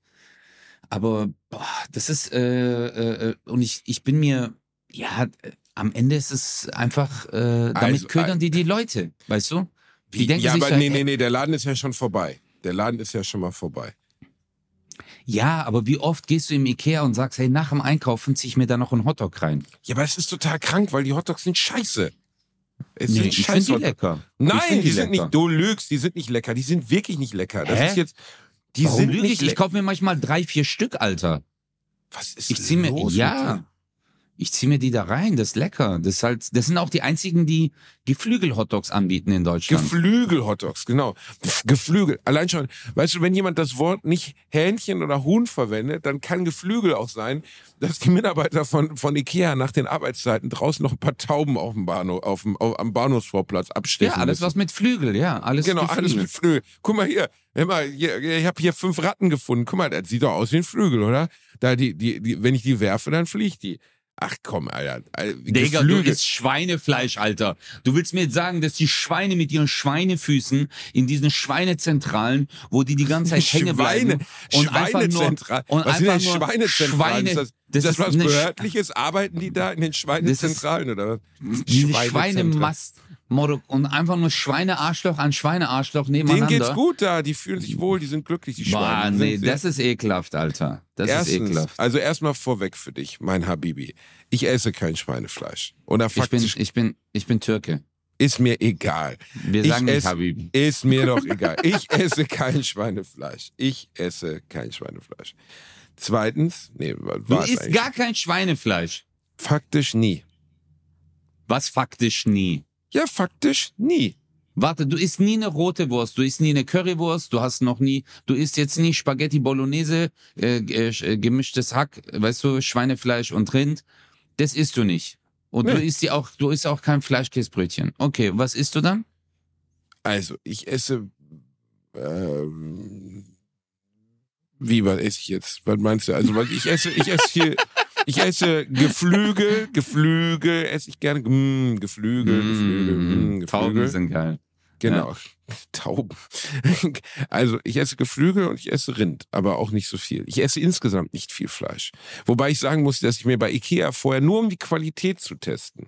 Aber boah, das ist, äh, äh, äh, und ich, ich bin mir, ja, äh, am Ende ist es einfach, äh, damit Also, ködern die die Leute, weißt du? Die denken ja, sich aber halt, nee, nee, nee, der Laden ist ja schon vorbei. Der Laden ist ja schon mal vorbei. Ja, aber wie oft gehst du im Ikea und sagst, hey, nach dem Einkaufen zieh ich mir da noch einen Hotdog rein? Ja, aber es ist total krank, weil die Hotdogs sind scheiße. Es Nee, sind ich finde die lecker. Nein, die, sind lecker. nicht, du lügst, die sind nicht lecker. Die sind wirklich nicht lecker. Das Hä? ist jetzt, die Warum sind nicht ich? Ich kaufe mir manchmal drei, vier Stück, Alter. Was ist Ich zieh mir, los ja? Ich zieh mir die da rein. Das ist lecker. Das ist halt, das sind auch die einzigen, die Geflügel-Hotdogs anbieten in Deutschland. Geflügel-Hotdogs, genau. Geflügel. Allein schon, weißt du, wenn jemand das Wort nicht Hähnchen oder Huhn verwendet, dann kann Geflügel auch sein, dass die Mitarbeiter von, von Ikea nach den Arbeitszeiten draußen noch ein paar Tauben auf dem Bahnhof, auf dem, auf, am Bahnhofsvorplatz abstechen ja, alles müssen. was mit Flügel, ja, alles Genau, Geflügel. alles mit Flügel. Guck mal hier, hör mal, hier, ich habe hier fünf Ratten gefunden. Guck mal, das sieht doch aus wie ein Flügel, oder? Da die, die, die, wenn ich die werfe, dann fliegt die. Ach komm, Alter. Alter, Digga, du isst Schweinefleisch, Alter. Du willst mir jetzt sagen, dass die Schweine mit ihren Schweinefüßen in diesen Schweinezentralen, wo die die ganze Zeit hängen bleiben und einfach nur Schweinezentral. und was sind denn einfach Schweinezentralen? Schweine, ist das, das ist das ist was Behördliches? Arbeiten die da in den Schweinezentralen oder was? diese. Schweinemast Motto, und einfach nur Schweinearschloch an Schweinearschloch Denen nebeneinander. geht's gut da, die fühlen sich wohl, die sind glücklich, die Schweine. Nee, das ist ekelhaft, Alter. Das Erstens, ist ekelhaft. also erstmal vorweg für dich, mein Habibi. Ich esse kein Schweinefleisch. Oder Ich bin, ich bin, ich bin Türke. ist mir egal. Wir Ich sagen nicht esse- Habibi. Ist mir doch egal. Ich esse kein Schweinefleisch. Ich esse kein Schweinefleisch. Zweitens, nee, Du es isst gar kein Schweinefleisch. faktisch nie. Was faktisch nie. Ja, faktisch nie. Warte, du isst nie eine rote Wurst, du isst nie eine Currywurst, du hast noch nie, du isst jetzt nie Spaghetti Bolognese, äh, äh, äh, gemischtes Hack, weißt du, Schweinefleisch und Rind. Das isst du nicht. Und du Nee. isst die auch, du isst auch kein Fleischkäsebrötchen. Okay, was isst du dann? Also, ich esse. Ähm, wie, was esse ich jetzt? Was meinst du? Also, was ich esse, ich esse hier. Ich esse Geflügel, Geflügel, esse ich gerne. Mm, Geflügel, Geflügel, mm, Mm, Tauben Geflügel. sind geil. Genau. Tauben. Also ich esse Geflügel und ich esse Rind, aber auch nicht so viel. Ich esse insgesamt nicht viel Fleisch. Wobei ich sagen muss, dass ich mir bei Ikea vorher nur um die Qualität zu testen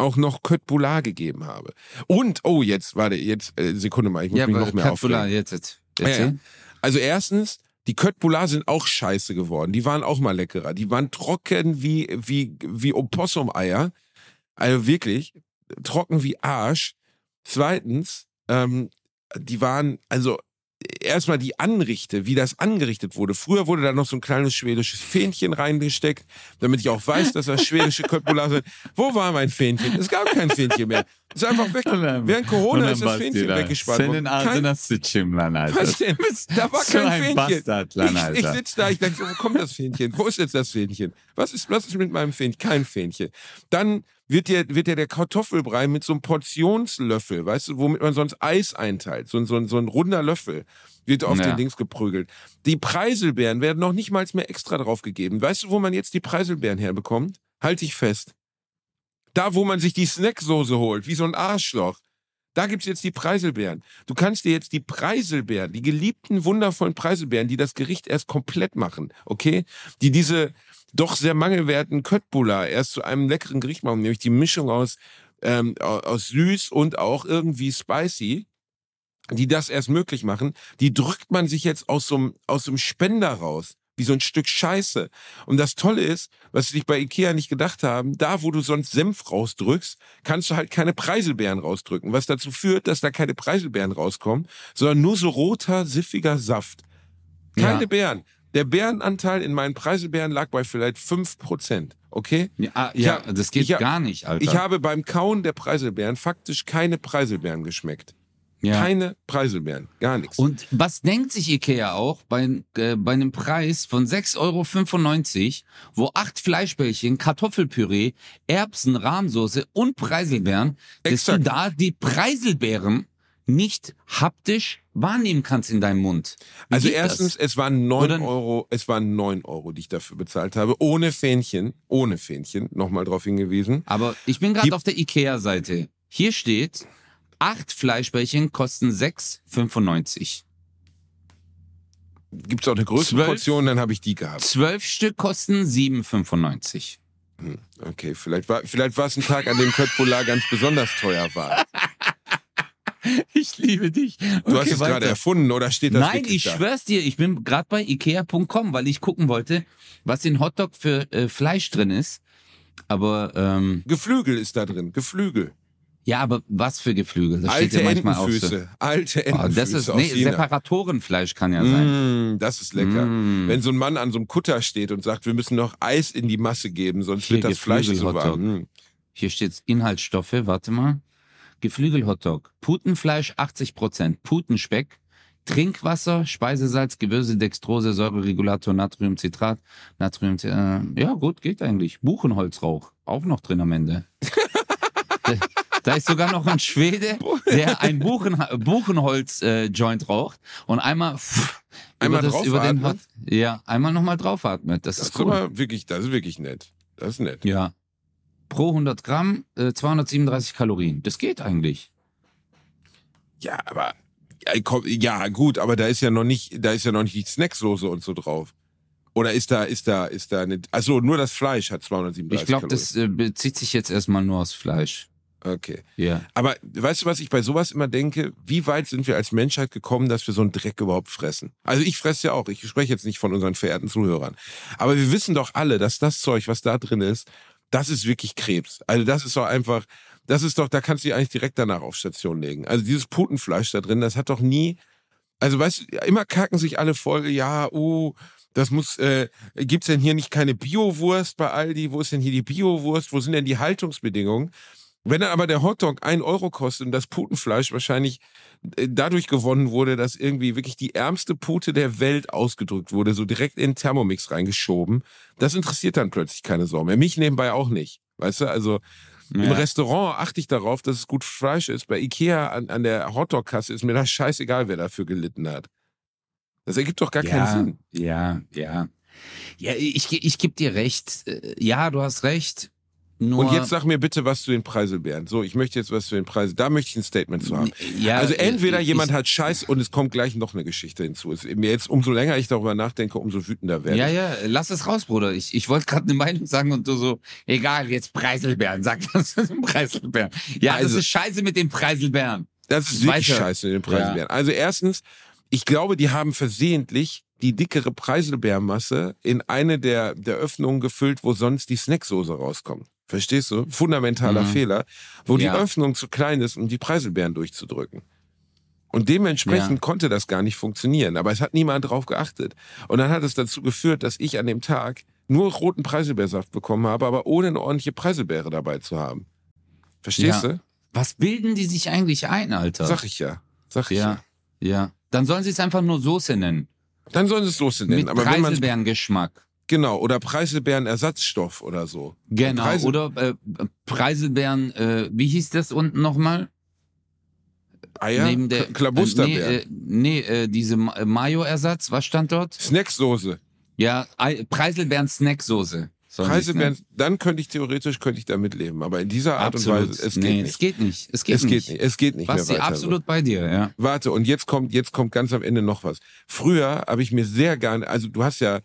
auch noch Köttbullar gegeben habe. Und, oh, jetzt, warte, jetzt, äh, Sekunde mal, ich muss Ja, mich noch mehr Katfula, aufregen. jetzt, jetzt. Ja, ja. Erzähl. Also erstens, die Köttbullar sind auch scheiße geworden. Die waren auch mal leckerer. Die waren trocken wie, wie, wie Opossum-Eier. Also wirklich, trocken wie Arsch. Zweitens, ähm, die waren, also erstmal die Anrichte, wie das angerichtet wurde. Früher wurde da noch so ein kleines schwedisches Fähnchen reingesteckt, damit ich auch weiß, dass das schwedische Köttbullar sind. Wo war mein Fähnchen? Es gab kein Fähnchen mehr. Es ist einfach weg. Während Corona ist das Fähnchen weggespart worden. Kein, was denn? Da war So kein ein Fähnchen. Bastardlan, ich ich Alter. sitze da, ich denke, wo kommt das Fähnchen? Wo ist jetzt das Fähnchen? Was ist, was ist mit meinem Fähnchen? Kein Fähnchen. Dann wird dir, wird dir der Kartoffelbrei mit so einem Portionslöffel, weißt du, womit man sonst Eis einteilt, so, ein- so, so ein runder Löffel, wird auf Ja. den Dings geprügelt. Die Preiselbeeren werden noch nicht mal mehr extra drauf gegeben. Weißt du, wo man jetzt die Preiselbeeren herbekommt? Halt dich fest. Da, wo man sich die Snacksoße holt, wie so ein Arschloch. Da gibt's jetzt die Preiselbeeren. Du kannst dir jetzt die Preiselbeeren, die geliebten, wundervollen Preiselbeeren, die das Gericht erst komplett machen, okay? Die diese doch sehr mangelwerten Köttbullar erst zu einem leckeren Gericht machen, nämlich die Mischung aus, ähm, au- aus süß und auch irgendwie spicy, die das erst möglich machen, die drückt man sich jetzt aus so aus so einem Spender raus. Wie so ein Stück Scheiße. Und das Tolle ist, was sie sich bei Ikea nicht gedacht haben, da wo du sonst Senf rausdrückst, kannst du halt keine Preiselbeeren rausdrücken. Was dazu führt, dass da keine Preiselbeeren rauskommen, sondern nur so roter, siffiger Saft. Keine Ja. Beeren. Der Bärenanteil in meinen Preiselbeeren lag bei vielleicht 5%. Okay? Ja, ah, ja hab- das geht hab- gar nicht, Alter. Ich habe beim Kauen der Preiselbeeren faktisch keine Preiselbeeren geschmeckt. Ja. Keine Preiselbeeren. Gar nichts. Und was denkt sich Ikea auch bei, äh, bei einem Preis von 6,95 Euro, wo acht Fleischbällchen, Kartoffelpüree, Erbsen, Rahmsoße und Preiselbeeren, dass Exakt. du da die Preiselbeeren nicht haptisch wahrnehmen kannst in deinem Mund. Wie Also erstens, das? es waren neun Euro, es waren neun Euro, die ich dafür bezahlt habe, ohne Fähnchen, ohne Fähnchen, nochmal drauf hingewiesen. Aber ich bin gerade auf der Ikea-Seite. Hier steht, acht Fleischbällchen kosten 6,95. Gibt es auch eine größere? Portion, dann habe ich die gehabt. Zwölf Stück kosten 7,95. Hm, Okay, vielleicht war, vielleicht war es ein Tag, an dem Köttbullar ganz besonders teuer war. Ich liebe dich. Du hast es gerade erfunden oder steht das Nein, ich da? schwör's dir, ich bin gerade bei ikea.com, weil ich gucken wollte, was in Hotdog für äh, Fleisch drin ist. Aber ähm, Geflügel ist da drin, Geflügel. Ja, aber was für Geflügel? Das Alte steht ja manchmal auch so. Entenfüße, alte Oh, Entenfüße das ist nee. Separatorenfleisch kann ja sein. Mm, das ist lecker. Mm. Wenn so ein Mann an so einem Kutter steht und sagt, wir müssen noch Eis in die Masse geben, sonst Hier wird das Fleisch zu warm. Mm. Hier steht Inhaltsstoffe, warte mal. Geflügel-Hotdog, Putenfleisch 80%, Putenspeck, Trinkwasser, Speisesalz, Gewürze, Dextrose, Säureregulator, Natriumcitrat, Natrium, äh, ja gut, geht eigentlich. Buchenholzrauch, auch noch drin am Ende. da, ist sogar noch ein Schwede, der ein Buchen, Buchenholz-Joint raucht und einmal, pff, Einmal über, das, über den? Hot, ja, einmal nochmal draufatmet. Das, Das ist cool. wirklich, das ist wirklich nett. Das ist nett. Ja. Pro 100 Gramm äh, 237 Kalorien. Das geht eigentlich. Ja, aber ja, gut, aber da ist ja noch nicht, da ist ja noch nicht die Snacksoße und so drauf. Oder ist da, ist da, ist da eine, also nur das Fleisch hat 237 Ich glaube, das äh, bezieht sich jetzt erstmal nur aufs Fleisch. Okay. Ja. Aber weißt du, was ich bei sowas immer denke? Wie weit sind wir als Menschheit gekommen, dass wir so einen Dreck überhaupt fressen? Also ich fresse ja auch. Ich spreche jetzt nicht von unseren verehrten Zuhörern. Aber wir wissen doch alle, dass das Zeug, was da drin ist, das ist wirklich Krebs. Also das ist doch einfach, das ist doch, da kannst du dich eigentlich direkt danach auf Station legen. Also dieses Putenfleisch da drin, das hat doch nie, also weißt du, immer kacken sich alle voll, ja, oh, das muss, äh, gibt's denn hier nicht keine Biowurst bei Aldi? Wo ist denn hier die Biowurst? Wo sind denn die Haltungsbedingungen? Wenn dann aber der Hotdog ein Euro kostet und das Putenfleisch wahrscheinlich äh, dadurch gewonnen wurde, dass irgendwie wirklich die ärmste Pute der Welt ausgedrückt wurde, so direkt in den Thermomix reingeschoben, das interessiert dann plötzlich keine Sau mehr. Mich nebenbei auch nicht. Weißt du, also im Ja. Restaurant achte ich darauf, dass es gut Fleisch ist. Bei Ikea an, an der Hotdog-Kasse ist mir das scheißegal, wer dafür gelitten hat. Das ergibt doch gar ja, keinen Sinn. Ja, ja. Ja, ich, ich gebe dir recht. Äh, Ja, du hast recht. Nur, Und jetzt sag mir bitte was zu den Preiselbeeren. So, ich möchte jetzt was zu den Preisen. Da möchte ich ein Statement zu haben. ja, Also entweder äh, jemand ich, hat Scheiß und es kommt gleich noch eine Geschichte hinzu. Es, jetzt, umso länger ich darüber nachdenke, umso wütender werde Ja, ich. ja, lass es raus, Bruder. Ich, ich wollte gerade eine Meinung sagen und du so, egal, jetzt Preiselbeeren. Sag was zu den Preiselbeeren. Ja, das Also- ist scheiße mit den Preiselbeeren. Das ist wirklich Weiter. scheiße in den Preiselbeeren. Also erstens, ich glaube, die haben versehentlich die dickere Preiselbeermasse in eine der, der Öffnungen gefüllt, wo sonst die Snacksoße rauskommt. Verstehst du? Fundamentaler Mhm. Fehler, wo die Ja. Öffnung zu klein ist, um die Preiselbeeren durchzudrücken. Und dementsprechend Ja. konnte das gar nicht funktionieren. Aber es hat niemand drauf geachtet. Und dann hat es dazu geführt, dass ich an dem Tag nur roten Preiselbeersaft bekommen habe, aber ohne eine ordentliche Preiselbeere dabei zu haben. Verstehst Ja. du? Was bilden die sich eigentlich ein, Alter? Sag ich ja. Sag ich ja. ja, ja. Dann sollen sie es einfach nur Soße nennen. Dann sollen sie es Soße nennen. mit aber Preiselbeerengeschmack. genau oder Preiselbeerenersatzstoff oder so. Genau. Preisel- Oder äh, Preiselbeeren, äh, wie hieß das unten nochmal? Eier, Neben der K- Klabusterbeeren, Äh, nee, äh, nee äh, diese äh, Mayo-Ersatz, was stand dort? Snacksoße, Ja, Ei- Preiselbeeren-Snacksoße. Preiselbeeren. nennen. Dann könnte ich theoretisch könnte ich damit leben, aber in dieser Art Absolut. und Weise es geht nee, nicht. Es geht nicht. Es geht es nicht. geht nicht. Es geht nicht Basti, mehr weiter. absolut bei dir, ja. Warte und jetzt kommt jetzt kommt ganz am Ende noch was. Früher habe ich mir sehr gerne, also du hast ja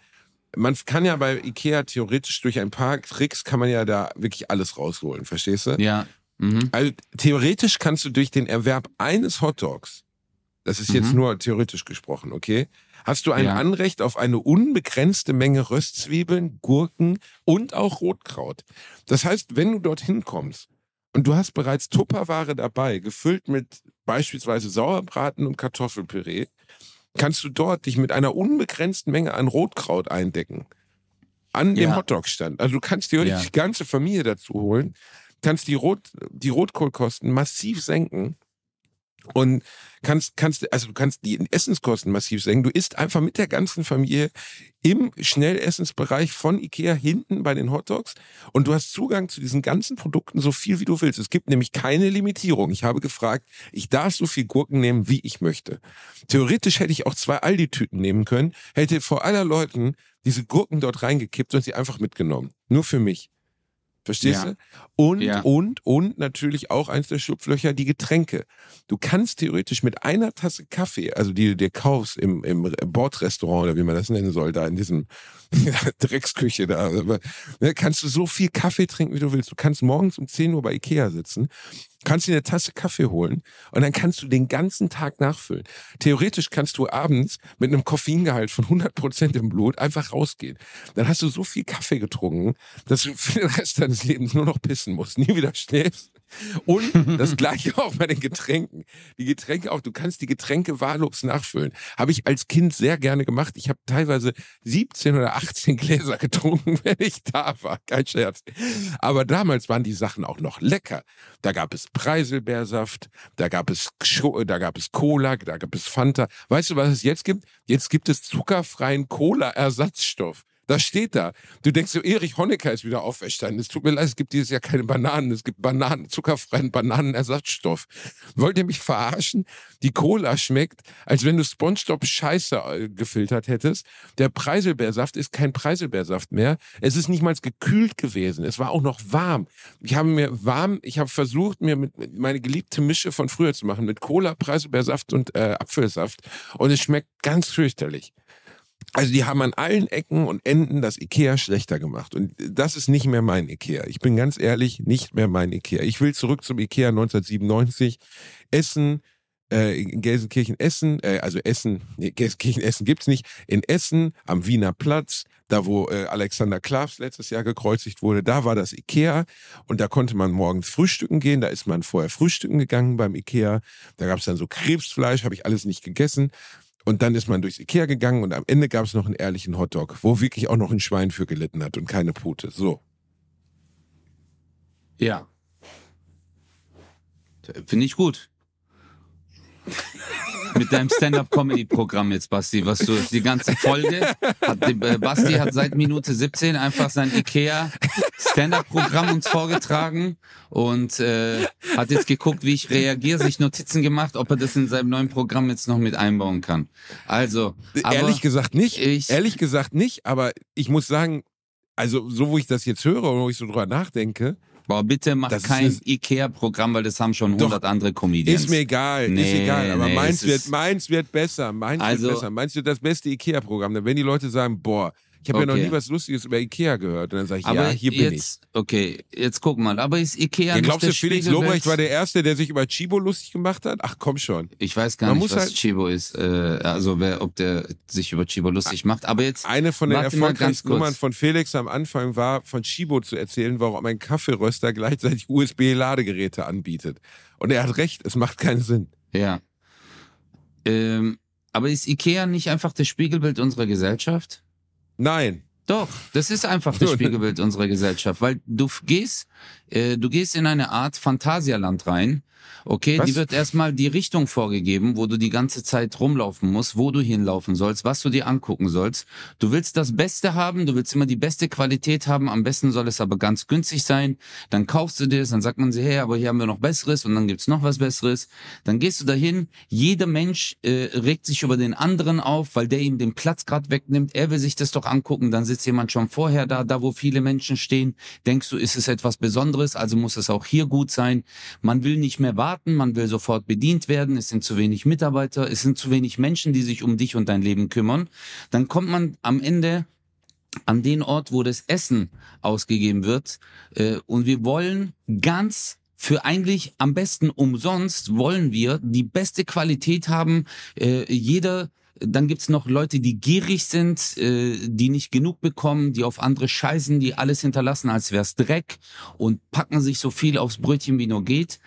man kann ja bei Ikea theoretisch durch ein paar Tricks kann man ja da wirklich alles rausholen, verstehst du? Ja. Mhm. Also theoretisch kannst du durch den Erwerb eines Hotdogs, das ist jetzt Mhm. nur theoretisch gesprochen, okay, hast du ein Ja. Anrecht auf eine unbegrenzte Menge Röstzwiebeln, Gurken und auch Rotkraut. Das heißt, wenn du dorthin kommst und du hast bereits Tupperware dabei, gefüllt mit beispielsweise Sauerbraten und Kartoffelpüree, kannst du dort dich mit einer unbegrenzten Menge an Rotkraut eindecken. An dem Ja. Hotdog-Stand. Also du kannst dir Ja. die ganze Familie dazu holen, kannst die, Rot, die Rotkohlkosten massiv senken und kannst, kannst, also du kannst die Essenskosten massiv senken. Du isst einfach mit der ganzen Familie im Schnellessensbereich von Ikea hinten bei den Hotdogs und du hast Zugang zu diesen ganzen Produkten so viel wie du willst. Es gibt nämlich keine Limitierung. Ich habe gefragt, ich darf so viel Gurken nehmen, wie ich möchte. Theoretisch hätte ich auch zwei Aldi-Tüten nehmen können, hätte vor aller Leuten diese Gurken dort reingekippt und sie einfach mitgenommen. Nur für mich. Verstehst Ja. du? Und, Ja. und, und natürlich auch eins der Schlupflöcher, die Getränke. Du kannst theoretisch mit einer Tasse Kaffee, also die du dir kaufst im, im Bordrestaurant oder wie man das nennen soll, da in diesem Drecksküche da, ne, kannst du so viel Kaffee trinken, wie du willst. Du kannst morgens um 10 Uhr bei Ikea sitzen, kannst dir eine Tasse Kaffee holen und dann kannst du den ganzen Tag nachfüllen. Theoretisch kannst du abends mit einem Koffeingehalt von 100% im Blut einfach rausgehen. Dann hast du so viel Kaffee getrunken, dass du für den Rest deines Lebens nur noch pissen musst, nie wieder schläfst. Und das gleiche auch bei den Getränken. Die Getränke auch, du kannst die Getränke wahllos nachfüllen. Habe ich als Kind sehr gerne gemacht. Ich habe teilweise 17 oder 18 Gläser getrunken, wenn ich da war. Kein Scherz. Aber damals waren die Sachen auch noch lecker. Da gab es Preiselbeersaft, da gab es, da gab es Cola, da gab es Fanta. Weißt du, was es jetzt gibt? Jetzt gibt es zuckerfreien Cola-Ersatzstoff. Das steht da. Du denkst so, Erich Honecker ist wieder auferstanden. Es tut mir leid, es gibt dieses Jahr keine Bananen. Es gibt Bananen, zuckerfreien Bananenersatzstoff. Wollt ihr mich verarschen? Die Cola schmeckt, als wenn du Spongebob Scheiße äh, gefiltert hättest. Der Preiselbeersaft ist kein Preiselbeersaft mehr. Es ist nicht mal gekühlt gewesen. Es war auch noch warm. Ich habe mir warm, ich habe versucht, mir mit, meine geliebte Mische von früher zu machen mit Cola, Preiselbeersaft und äh, Apfelsaft. Und es schmeckt ganz fürchterlich. Also die haben an allen Ecken und Enden das Ikea schlechter gemacht. Und das ist nicht mehr mein Ikea. Ich bin ganz ehrlich, nicht mehr mein Ikea. Ich will zurück zum Ikea 1997. Essen, äh, in Gelsenkirchen Essen, äh, also Essen, nee, Gelsenkirchen Essen gibt's nicht. In Essen am Wiener Platz, da wo äh, Alexander Klavs letztes Jahr gekreuzigt wurde, da war das Ikea und da konnte man morgens frühstücken gehen. Da ist man vorher frühstücken gegangen beim Ikea. Da gab's dann so Krebsfleisch, habe ich alles nicht gegessen. Und dann ist man durchs Ikea gegangen und am Ende gab es noch einen ehrlichen Hotdog, wo wirklich auch noch ein Schwein für gelitten hat und keine Pute. So. Ja. Finde ich gut. Mit deinem Stand-up-Comedy-Programm jetzt, Basti, was du die ganze Folge hat, äh, Basti hat seit Minute 17 einfach sein Ikea Stand-up-Programm uns vorgetragen und äh, hat jetzt geguckt, wie ich reagiere, sich Notizen gemacht, ob er das in seinem neuen Programm jetzt noch mit einbauen kann. Also, Ehrlich gesagt nicht. ich- Ehrlich gesagt nicht, aber ich muss sagen, also so wo ich das jetzt höre und wo ich so drüber nachdenke, boah, bitte mach Das ist kein Ikea-Programm, weil das haben schon Doch, 100 andere Comedians. ist mir egal, ist Nee, egal. Aber nee, meins wird, ist- meins wird besser, meins Also- wird besser. Meins wird das beste Ikea-Programm. Werden die Leute sagen, boah, ich habe ja noch Okay. nie was Lustiges über Ikea gehört. Und dann sage ich, Aber ja, hier bin ich. jetzt, okay, jetzt guck mal, aber ist Ikea Ja, glaubst du, Felix? Lobrecht war der Erste, der sich über Chibo lustig gemacht hat? Ach komm schon. Ich weiß gar Man nicht, was halt- Chibo ist, äh, also wer, ob der sich über Chibo lustig macht. Aber jetzt, Eine von den erfolgreichsten. Nummern von Felix am Anfang war, von Chibo zu erzählen, warum ein Kaffeeröster gleichzeitig USB-Ladegeräte anbietet. Und er hat recht, es macht keinen Sinn. ja. Ähm, aber ist Ikea nicht einfach das Spiegelbild unserer Gesellschaft? Nein. Doch, das ist einfach das? Spiegelbild unserer Gesellschaft, weil du gehst, äh, du gehst in eine Art Phantasialand rein. Okay, Was? die wird erstmal die Richtung vorgegeben, wo du die ganze Zeit rumlaufen musst, wo du hinlaufen sollst, was du dir angucken sollst. Du willst das Beste haben, du willst immer die beste Qualität haben, am besten soll es aber ganz günstig sein. Dann kaufst du dir das, dann sagt man sich, hey, aber hier haben wir noch Besseres und dann gibt's noch was Besseres. Dann gehst du dahin, jeder Mensch äh, regt sich über den anderen auf, weil der ihm den Platz gerade wegnimmt. Er will sich das doch angucken, dann sitzt jemand schon vorher da, da wo viele Menschen stehen. Denkst du, ist es etwas Besonderes, also muss es auch hier gut sein. Man will nicht mehr warten, man will sofort bedient werden, es sind zu wenig Mitarbeiter, es sind zu wenig Menschen, die sich um dich und dein Leben kümmern. Dann kommt man am Ende an den Ort, wo das Essen ausgegeben wird. Äh, und wir wollen ganz für eigentlich am besten umsonst wollen wir die beste Qualität haben. Äh, jeder dann gibt's noch Leute, die gierig sind, äh, die nicht genug bekommen, die auf andere scheißen, die alles hinterlassen, als wär's Dreck und packen sich so viel aufs Brötchen wie nur geht.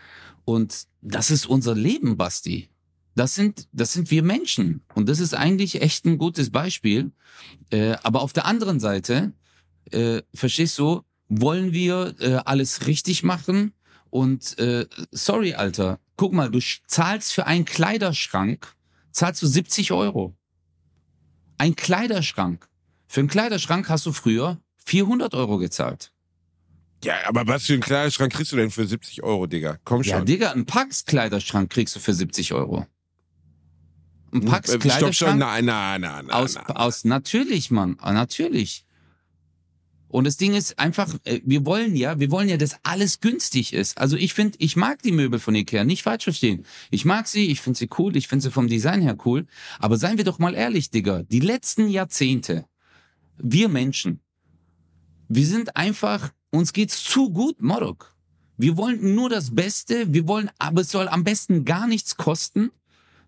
Und das ist unser Leben, Basti. das sind, das sind wir Menschen. Und das ist eigentlich echt ein gutes Beispiel. Äh, aber auf der anderen Seite, äh, verstehst du, wollen wir äh, alles richtig machen? Und äh, sorry, Alter, guck mal, du zahlst für einen Kleiderschrank, zahlst du 70 Euro. Ein Kleiderschrank. Für einen Kleiderschrank hast du früher 400 Euro gezahlt. Ja, aber was für einen Kleiderschrank kriegst du denn für 70 Euro, Digga? Komm schon. Ja, Digga, einen Pax-Kleiderschrank kriegst du für 70 Euro. Ein Hm, Pax äh, Stopp schon, Kleiderschrank nein, nein, nein, nein. aus, nein. aus natürlich, Mann, natürlich. Und das Ding ist einfach, äh, wir wollen ja, wir wollen ja, dass alles günstig ist. Also ich finde, ich mag die Möbel von Ikea, nicht falsch verstehen. Ich mag sie, ich finde sie cool, ich finde sie vom Design her cool. Aber seien wir doch mal ehrlich, Digga, die letzten Jahrzehnte, wir Menschen, wir sind einfach, uns geht's zu gut, Morok. Wir wollen nur das Beste, wir wollen, aber es soll am besten gar nichts kosten.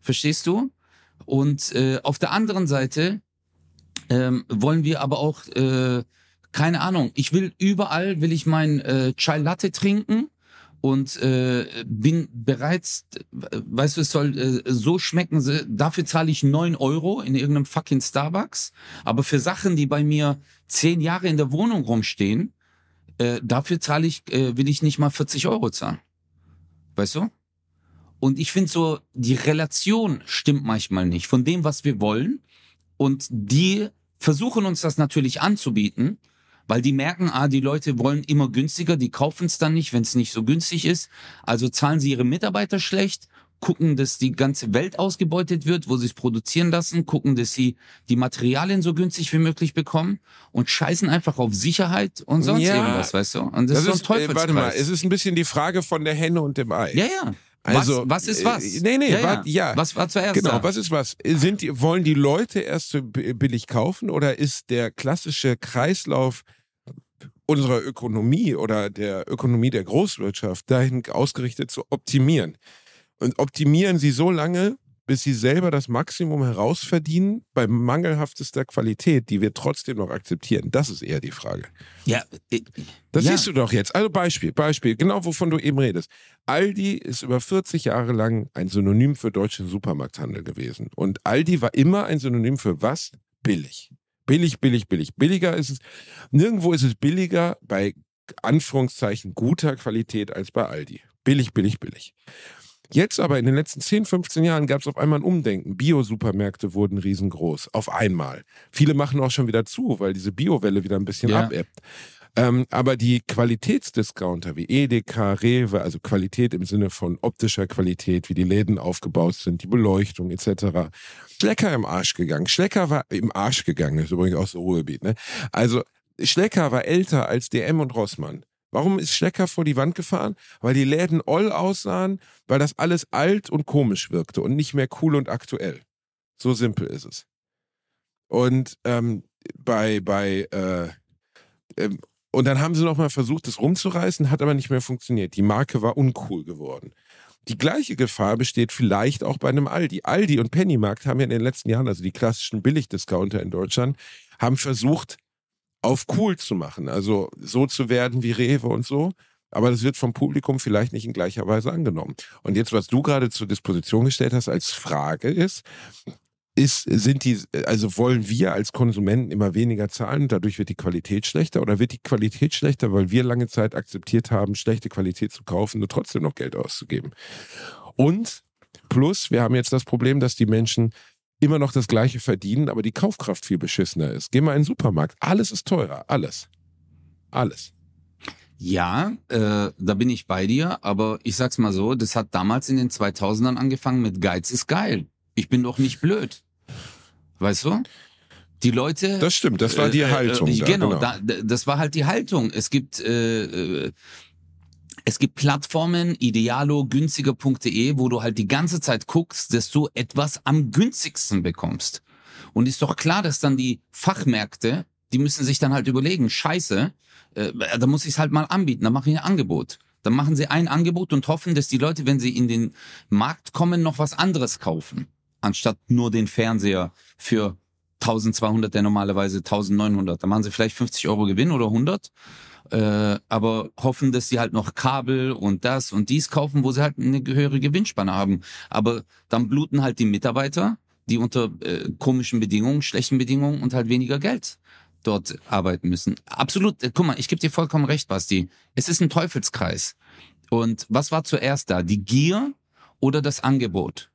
Verstehst du? Und äh, auf der anderen Seite ähm, wollen wir aber auch, äh, keine Ahnung, ich will überall, will ich mein äh, Chai Latte trinken und äh, bin bereits, weißt du, es soll äh, so schmecken, dafür zahle ich neun Euro in irgendeinem fucking Starbucks, aber für Sachen, die bei mir zehn Jahre in der Wohnung rumstehen, äh, dafür zahle ich, äh, will ich nicht mal 40 Euro zahlen. Weißt du? Und ich finde so, die Relation stimmt manchmal nicht von dem, was wir wollen. Und die versuchen uns das natürlich anzubieten, weil die merken, ah, die Leute wollen immer günstiger, die kaufen es dann nicht, wenn es nicht so günstig ist. Also zahlen sie ihre Mitarbeiter schlecht, gucken, dass die ganze Welt ausgebeutet wird, wo sie es produzieren lassen, gucken, dass sie die Materialien so günstig wie möglich bekommen und scheißen einfach auf Sicherheit und sonst Ja. irgendwas, weißt du? Und das, Das ist so ein ist, äh, Teufelskreis. warte mal, es ist ein bisschen die Frage von der Henne und dem Ei. ja, ja. Also, was, was ist was? äh, nee, nee, ja, ja. wart- ja. Was war zuerst Genau, da? was ist was? Sind die, wollen die Leute erst so bi- billig kaufen oder ist der klassische Kreislauf unserer Ökonomie oder der Ökonomie der Großwirtschaft dahin ausgerichtet zu optimieren? Und optimieren sie so lange, bis sie selber das Maximum herausverdienen bei mangelhaftester Qualität, die wir trotzdem noch akzeptieren? Das ist eher die Frage. Ja, äh, Das ja. siehst du doch jetzt. Also Beispiel, Beispiel, genau wovon du eben redest. Aldi ist über 40 Jahre lang ein Synonym für deutschen Supermarkthandel gewesen. Und Aldi war immer ein Synonym für was? Billig. Billig, billig, billig. Billiger ist es. Nirgendwo ist es billiger bei Anführungszeichen guter Qualität als bei Aldi. Billig, billig, billig. Jetzt aber in den letzten 10, 15 Jahren gab es auf einmal ein Umdenken. Bio-Supermärkte wurden riesengroß. Auf einmal. Viele machen auch schon wieder zu, weil diese Bio-Welle wieder ein bisschen Ja. abebbt. Ähm, aber die Qualitätsdiscounter wie Edeka, Rewe, also Qualität im Sinne von optischer Qualität, wie die Läden aufgebaut sind, die Beleuchtung etc. Schlecker im Arsch gegangen. Schlecker war im Arsch gegangen, ist übrigens auch so Ruhrgebiet. Ne? Also Schlecker war älter als DM und Rossmann. Warum ist Schlecker vor die Wand gefahren? Weil die Läden oll aussahen, weil das alles alt und komisch wirkte und nicht mehr cool und aktuell. So simpel ist es. Und ähm, bei, bei äh, ähm, und dann haben sie nochmal versucht, das rumzureißen, hat aber nicht mehr funktioniert. Die Marke war uncool geworden. Die gleiche Gefahr besteht vielleicht auch bei einem Aldi. Aldi und Pennymarkt haben ja in den letzten Jahren, also die klassischen Billigdiscounter in Deutschland, haben versucht, auf cool zu machen. Also so zu werden wie Rewe und so. Aber das wird vom Publikum vielleicht nicht in gleicher Weise angenommen. Und jetzt, was du gerade zur Disposition gestellt hast als Frage ist, ist, sind die, also wollen wir als Konsumenten immer weniger zahlen und dadurch wird die Qualität schlechter oder wird die Qualität schlechter, weil wir lange Zeit akzeptiert haben, schlechte Qualität zu kaufen und trotzdem noch Geld auszugeben? Und plus, wir haben jetzt das Problem, dass die Menschen immer noch das Gleiche verdienen, aber die Kaufkraft viel beschissener ist. Geh mal in den Supermarkt. Alles ist teurer. Alles. Alles. Ja, äh, da bin ich bei dir, aber ich sag's mal so, das hat damals in den 2000ern angefangen mit Geiz ist geil. Ich bin doch nicht blöd. Weißt du? Die Leute. Das stimmt. Das war die Äh, äh, Haltung. äh, da, genau, genau. Da, das war halt die Haltung. Es gibt äh, äh, es gibt Plattformen, idealo, günstiger.de, wo du halt die ganze Zeit guckst, dass du etwas am günstigsten bekommst. Und ist doch klar, dass dann die Fachmärkte, die müssen sich dann halt überlegen, scheiße, äh, da muss ich es halt mal anbieten, da mache ich ein Angebot. Dann machen sie ein Angebot und hoffen, dass die Leute, wenn sie in den Markt kommen, noch was anderes kaufen. Anstatt nur den Fernseher für 1200, der normalerweise 1900. Da machen sie vielleicht 50 Euro Gewinn oder 100. äh, aber hoffen, dass sie halt noch Kabel und das und dies kaufen, wo sie halt eine höhere Gewinnspanne haben. Aber dann bluten halt die Mitarbeiter, die unter äh, komischen Bedingungen, schlechten Bedingungen und halt weniger Geld dort arbeiten müssen. Absolut, äh, guck mal, ich gebe dir vollkommen recht, Basti. Es ist ein Teufelskreis. Und was war zuerst da? Die Gier oder das Angebot?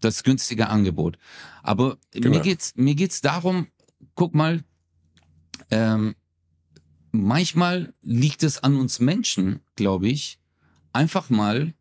Das günstige Angebot. Aber genau. mir geht's, mir geht's darum, guck mal, ähm, manchmal liegt es an uns Menschen, glaube ich, einfach mal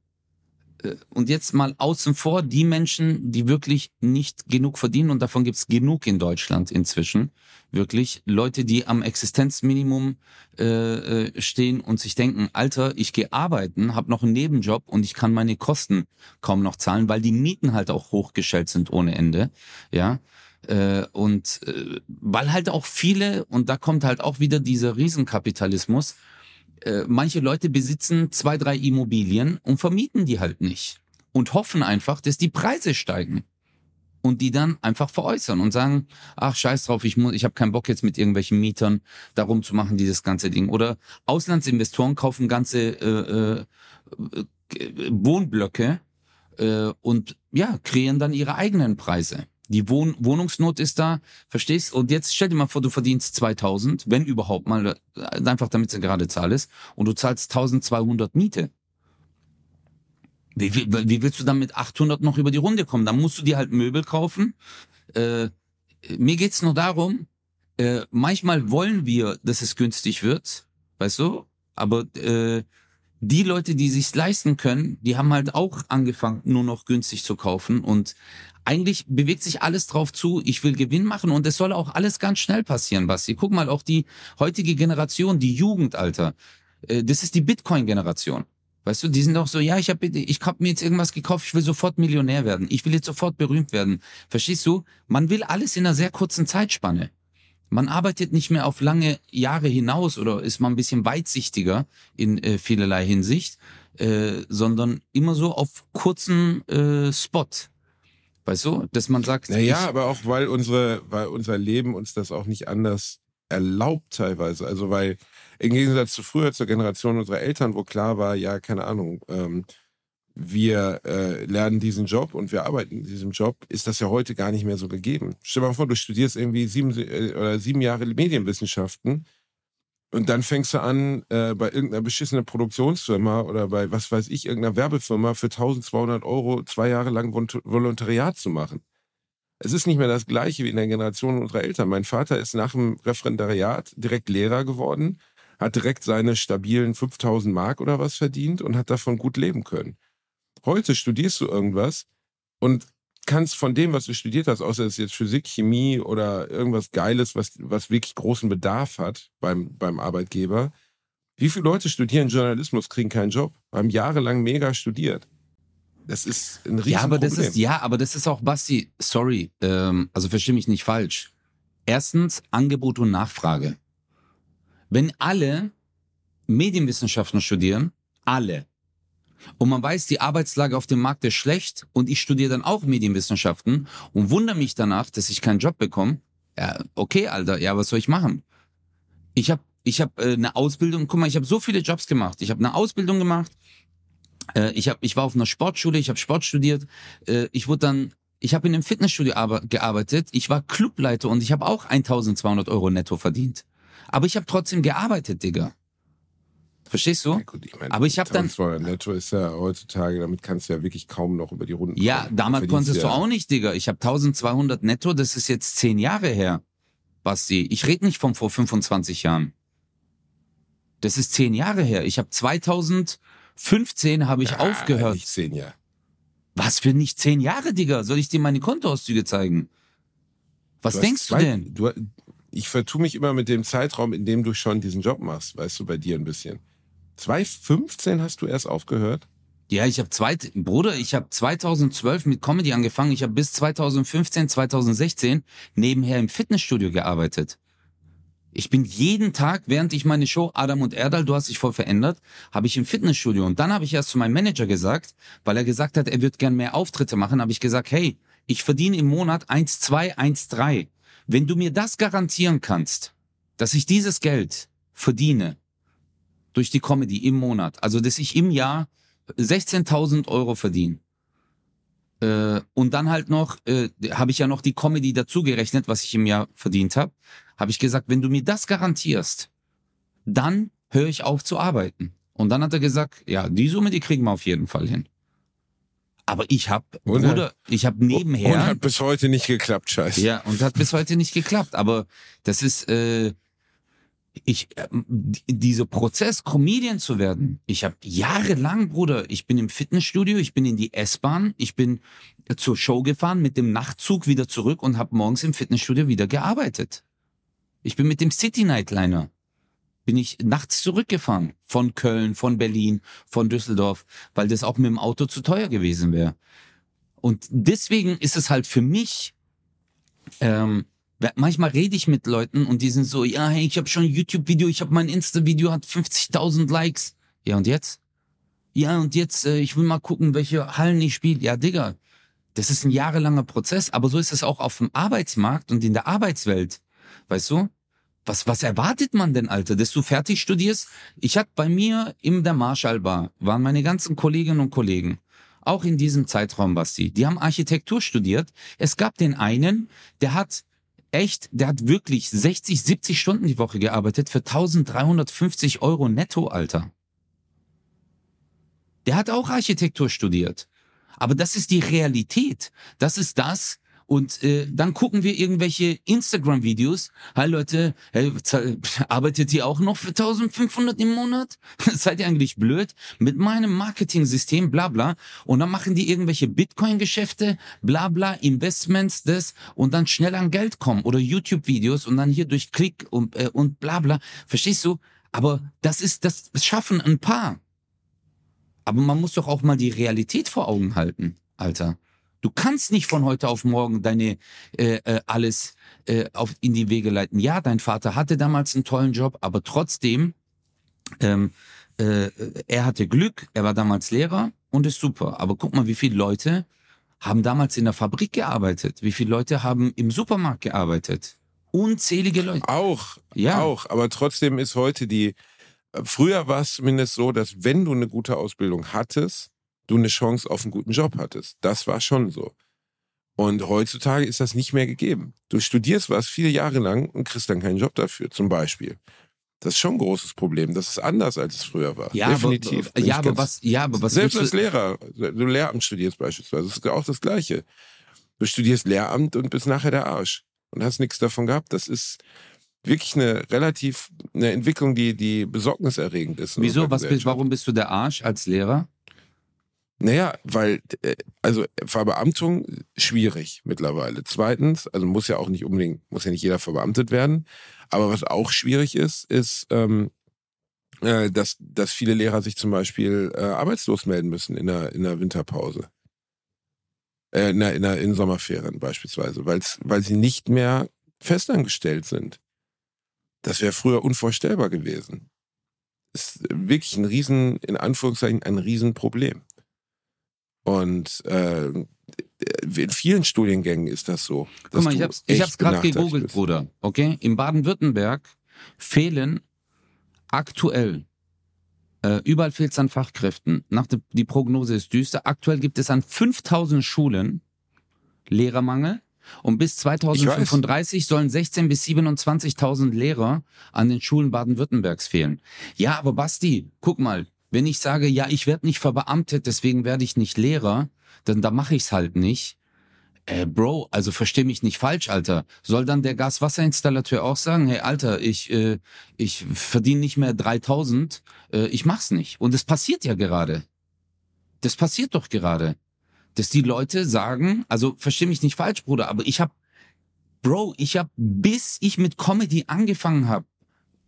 und jetzt mal außen vor die Menschen, die wirklich nicht genug verdienen und davon gibt's genug in Deutschland inzwischen, wirklich Leute, die am Existenzminimum äh, äh stehen und sich denken, Alter, ich gehe arbeiten, habe noch einen Nebenjob und ich kann meine Kosten kaum noch zahlen, weil die Mieten halt auch hochgestellt sind ohne Ende, ja. Äh, und äh, weil halt auch viele, und da kommt halt auch wieder dieser Riesenkapitalismus, äh, manche Leute besitzen zwei, drei Immobilien und vermieten die halt nicht. Und hoffen einfach, dass die Preise steigen. Und die dann einfach veräußern und sagen, ach scheiß drauf, ich muss, ich habe keinen Bock jetzt mit irgendwelchen Mietern darum zu machen, dieses ganze Ding. Oder Auslandsinvestoren kaufen ganze äh, äh, Wohnblöcke äh, und ja, kreieren dann ihre eigenen Preise. Die Wohn Wohnungsnot ist da, verstehst? Und jetzt stell dir mal vor, du verdienst 2000, wenn überhaupt mal, äh, einfach damit es eine gerade Zahl ist, und du zahlst 1200 Miete. Wie, wie, wie willst du dann mit 800 noch über die Runde kommen? Dann musst du dir halt Möbel kaufen. Äh, mir geht's nur darum, äh, manchmal wollen wir, dass es günstig wird, weißt du? Aber äh, die Leute, die sich's leisten können, die haben halt auch angefangen, nur noch günstig zu kaufen. Und eigentlich bewegt sich alles drauf zu, ich will Gewinn machen und es soll auch alles ganz schnell passieren, Basti. Guck mal, auch die heutige Generation, die Jugendalter, äh, das ist die Bitcoin-Generation. Weißt du, die sind auch so, ja, ich habe ich hab mir jetzt irgendwas gekauft, ich will sofort Millionär werden, ich will jetzt sofort berühmt werden. Verstehst du? Man will alles in einer sehr kurzen Zeitspanne. Man arbeitet nicht mehr auf lange Jahre hinaus oder ist mal ein bisschen weitsichtiger in äh, vielerlei Hinsicht, äh, sondern immer so auf kurzen äh, Spot. Weißt du, dass man sagt. Naja, aber auch weil unsere, weil unser Leben uns das auch nicht anders erlaubt teilweise. Also weil im Gegensatz zu früher, zur Generation unserer Eltern, wo klar war, ja, keine Ahnung, ähm, wir äh, lernen diesen Job und wir arbeiten in diesem Job, ist das ja heute gar nicht mehr so gegeben. Stell dir mal vor, du studierst irgendwie sieben äh, oder sieben Jahre Medienwissenschaften und dann fängst du an, äh, bei irgendeiner beschissenen Produktionsfirma oder bei, was weiß ich, irgendeiner Werbefirma für 1200 Euro zwei Jahre lang Volontariat zu machen. Es ist nicht mehr das Gleiche wie in der Generation unserer Eltern. Mein Vater ist nach dem Referendariat direkt Lehrer geworden, hat direkt seine stabilen 5000 Mark oder was verdient und hat davon gut leben können. Heute studierst du irgendwas und kannst von dem, was du studiert hast, außer es ist jetzt Physik, Chemie oder irgendwas Geiles, was, was wirklich großen Bedarf hat beim, beim Arbeitgeber. Wie viele Leute studieren Journalismus, kriegen keinen Job, haben jahrelang mega studiert. Das ist ein riesen ja, aber Problem. Das ist, ja, aber das ist auch, Basti, sorry, ähm, also verstehe mich nicht falsch. Erstens Angebot und Nachfrage. Wenn alle Medienwissenschaften studieren, alle, und man weiß, die Arbeitslage auf dem Markt ist schlecht und ich studiere dann auch Medienwissenschaften und wundere mich danach, dass ich keinen Job bekomme. Ja, okay, Alter, ja, was soll ich machen? Ich habe ich hab, äh, eine Ausbildung, guck mal, ich habe so viele Jobs gemacht. Ich habe eine Ausbildung gemacht, äh, ich, hab, ich war auf einer Sportschule, ich habe Sport studiert, äh, ich wurde dann ich habe in einem Fitnessstudio gearbeitet, ich war Clubleiter und ich habe auch 1200 Euro netto verdient. Aber ich habe trotzdem gearbeitet, Digga. Verstehst du? Ja, gut, ich mein, aber ich habe dann. Netto ist ja heutzutage, damit kannst du ja wirklich kaum noch über die Runden Ja, kommen. damals konntest ja du auch nicht, Digga. Ich habe 1200 netto, das ist jetzt zehn Jahre her, Basti. Ich rede nicht von vor 25 Jahren. Das ist zehn Jahre her. Ich habe 2015 habe ich ja, aufgehört. Nicht zehn Jahre. Was für nicht zehn Jahre, Digga? Soll ich dir meine Kontoauszüge zeigen? Was du denkst zwei, du denn? Du, ich vertue mich immer mit dem Zeitraum, in dem du schon diesen Job machst, weißt du, bei dir ein bisschen. 2015 hast du erst aufgehört? Ja, ich habe zwei, Bruder, ich habe 2012 mit Comedy angefangen. Ich habe bis 2015, 2016 nebenher im Fitnessstudio gearbeitet. Ich bin jeden Tag, während ich meine Show Adam und Erdal, du hast dich voll verändert, habe ich im Fitnessstudio. Und dann habe ich erst zu meinem Manager gesagt, weil er gesagt hat, er wird gern mehr Auftritte machen, habe ich gesagt, hey, ich verdiene im Monat 1,2, 1,3. Wenn du mir das garantieren kannst, dass ich dieses Geld verdiene, durch die Comedy im Monat. Also, dass ich im Jahr 16.000 Euro verdiene. Äh, und dann halt noch, äh, habe ich ja noch die Comedy dazugerechnet, was ich im Jahr verdient habe. Habe ich gesagt, wenn du mir das garantierst, dann höre ich auf zu arbeiten. Und dann hat er gesagt, ja, die Summe, die kriegen wir auf jeden Fall hin. Aber ich habe, Bruder, ich habe nebenher. Und hat bis heute nicht geklappt, scheiße. Ja, und hat bis heute nicht geklappt. Aber das ist, äh, ich, äh, dieser Prozess, Comedian zu werden, ich habe jahrelang, Bruder, ich bin im Fitnessstudio, ich bin in die S-Bahn, ich bin zur Show gefahren, mit dem Nachtzug wieder zurück und habe morgens im Fitnessstudio wieder gearbeitet. Ich bin mit dem City Nightliner bin ich nachts zurückgefahren von Köln, von Berlin, von Düsseldorf, weil das auch mit dem Auto zu teuer gewesen wäre. Und deswegen ist es halt für mich, ähm, manchmal rede ich mit Leuten und die sind so, ja, hey, ich habe schon ein YouTube-Video, ich habe mein Insta-Video, hat 50.000 Likes. Ja, und jetzt? Ja, und jetzt, äh, ich will mal gucken, welche Hallen ich spiele. Ja, Digga, das ist ein jahrelanger Prozess, aber so ist es auch auf dem Arbeitsmarkt und in der Arbeitswelt. Weißt du? Was, was erwartet man denn, Alter, dass du fertig studierst? Ich hatte bei mir in der Marshall Bar, waren meine ganzen Kolleginnen und Kollegen, auch in diesem Zeitraum, Basti, die haben Architektur studiert. Es gab den einen, der hat echt, der hat wirklich 60, 70 Stunden die Woche gearbeitet für 1350 Euro netto, Alter. Der hat auch Architektur studiert. Aber das ist die Realität. Das ist das, und äh, dann gucken wir irgendwelche Instagram-Videos. Hi Leute, hey, arbeitet ihr auch noch für 1500 im Monat? Seid ihr eigentlich blöd? Mit meinem Marketing-System, bla bla. Und dann machen die irgendwelche Bitcoin-Geschäfte, bla bla, Investments, das und dann schnell an Geld kommen. Oder YouTube-Videos und dann hier durch Klick und, äh, und bla bla. Verstehst du? Aber das ist, das schaffen ein paar. Aber man muss doch auch mal die Realität vor Augen halten, Alter. Du kannst nicht von heute auf morgen deine äh, äh, alles äh, auf, in die Wege leiten. Ja, dein Vater hatte damals einen tollen Job, aber trotzdem, ähm, äh, er hatte Glück, er war damals Lehrer und ist super. Aber guck mal, wie viele Leute haben damals in der Fabrik gearbeitet? Wie viele Leute haben im Supermarkt gearbeitet? Unzählige Leute. Auch, ja. auch. Aber trotzdem ist heute die, früher war es zumindest so, dass wenn du eine gute Ausbildung hattest, du eine Chance auf einen guten Job hattest. Das war schon so. Und heutzutage ist das nicht mehr gegeben. Du studierst was viele Jahre lang und kriegst dann keinen Job dafür, zum Beispiel. Das ist schon ein großes Problem. Das ist anders, als es früher war. Ja, Definitiv. Aber, ja, aber was, ja, aber was Selbst als Lehrer, du Lehramt studierst beispielsweise, das ist auch das Gleiche. Du studierst Lehramt und bist nachher der Arsch und hast nichts davon gehabt. Das ist wirklich eine relativ eine Entwicklung, die, die besorgniserregend ist. Wieso? Was, warum bist du der Arsch als Lehrer? Naja, weil, äh, also Verbeamtung schwierig mittlerweile. Zweitens, also muss ja auch nicht unbedingt, muss ja nicht jeder verbeamtet werden. Aber was auch schwierig ist, ist, ähm, äh, dass, dass viele Lehrer sich zum Beispiel äh, arbeitslos melden müssen in der, in der Winterpause. Äh, in, der, in, der, in Sommerferien beispielsweise, weil's, weil sie nicht mehr festangestellt sind. Das wäre früher unvorstellbar gewesen. Ist wirklich ein Riesen, in Anführungszeichen, ein Riesenproblem. Und äh, in vielen Studiengängen ist das so. Guck mal, ich hab's, ich hab's gerade gegoogelt, bist. Bruder. Okay? In Baden-Württemberg fehlen aktuell äh, überall fehlt es an Fachkräften. Nach de, die Prognose ist düster. Aktuell gibt es an 5000 Schulen Lehrermangel. Und bis 2035 sollen 16.000 bis 27.000 Lehrer an den Schulen Baden-Württembergs fehlen. Ja, aber Basti, guck mal, wenn ich sage, ja, ich werde nicht verbeamtet, deswegen werde ich nicht Lehrer, dann da mache ich es halt nicht. Äh, Bro, also versteh mich nicht falsch, Alter. Soll dann der Gaswasserinstallateur auch sagen, hey, Alter, ich, äh, ich verdiene nicht mehr 3000, äh, ich mach's nicht. Und es passiert ja gerade. Das passiert doch gerade. Dass die Leute sagen, also versteh mich nicht falsch, Bruder, aber ich hab, Bro, ich hab, bis ich mit Comedy angefangen hab,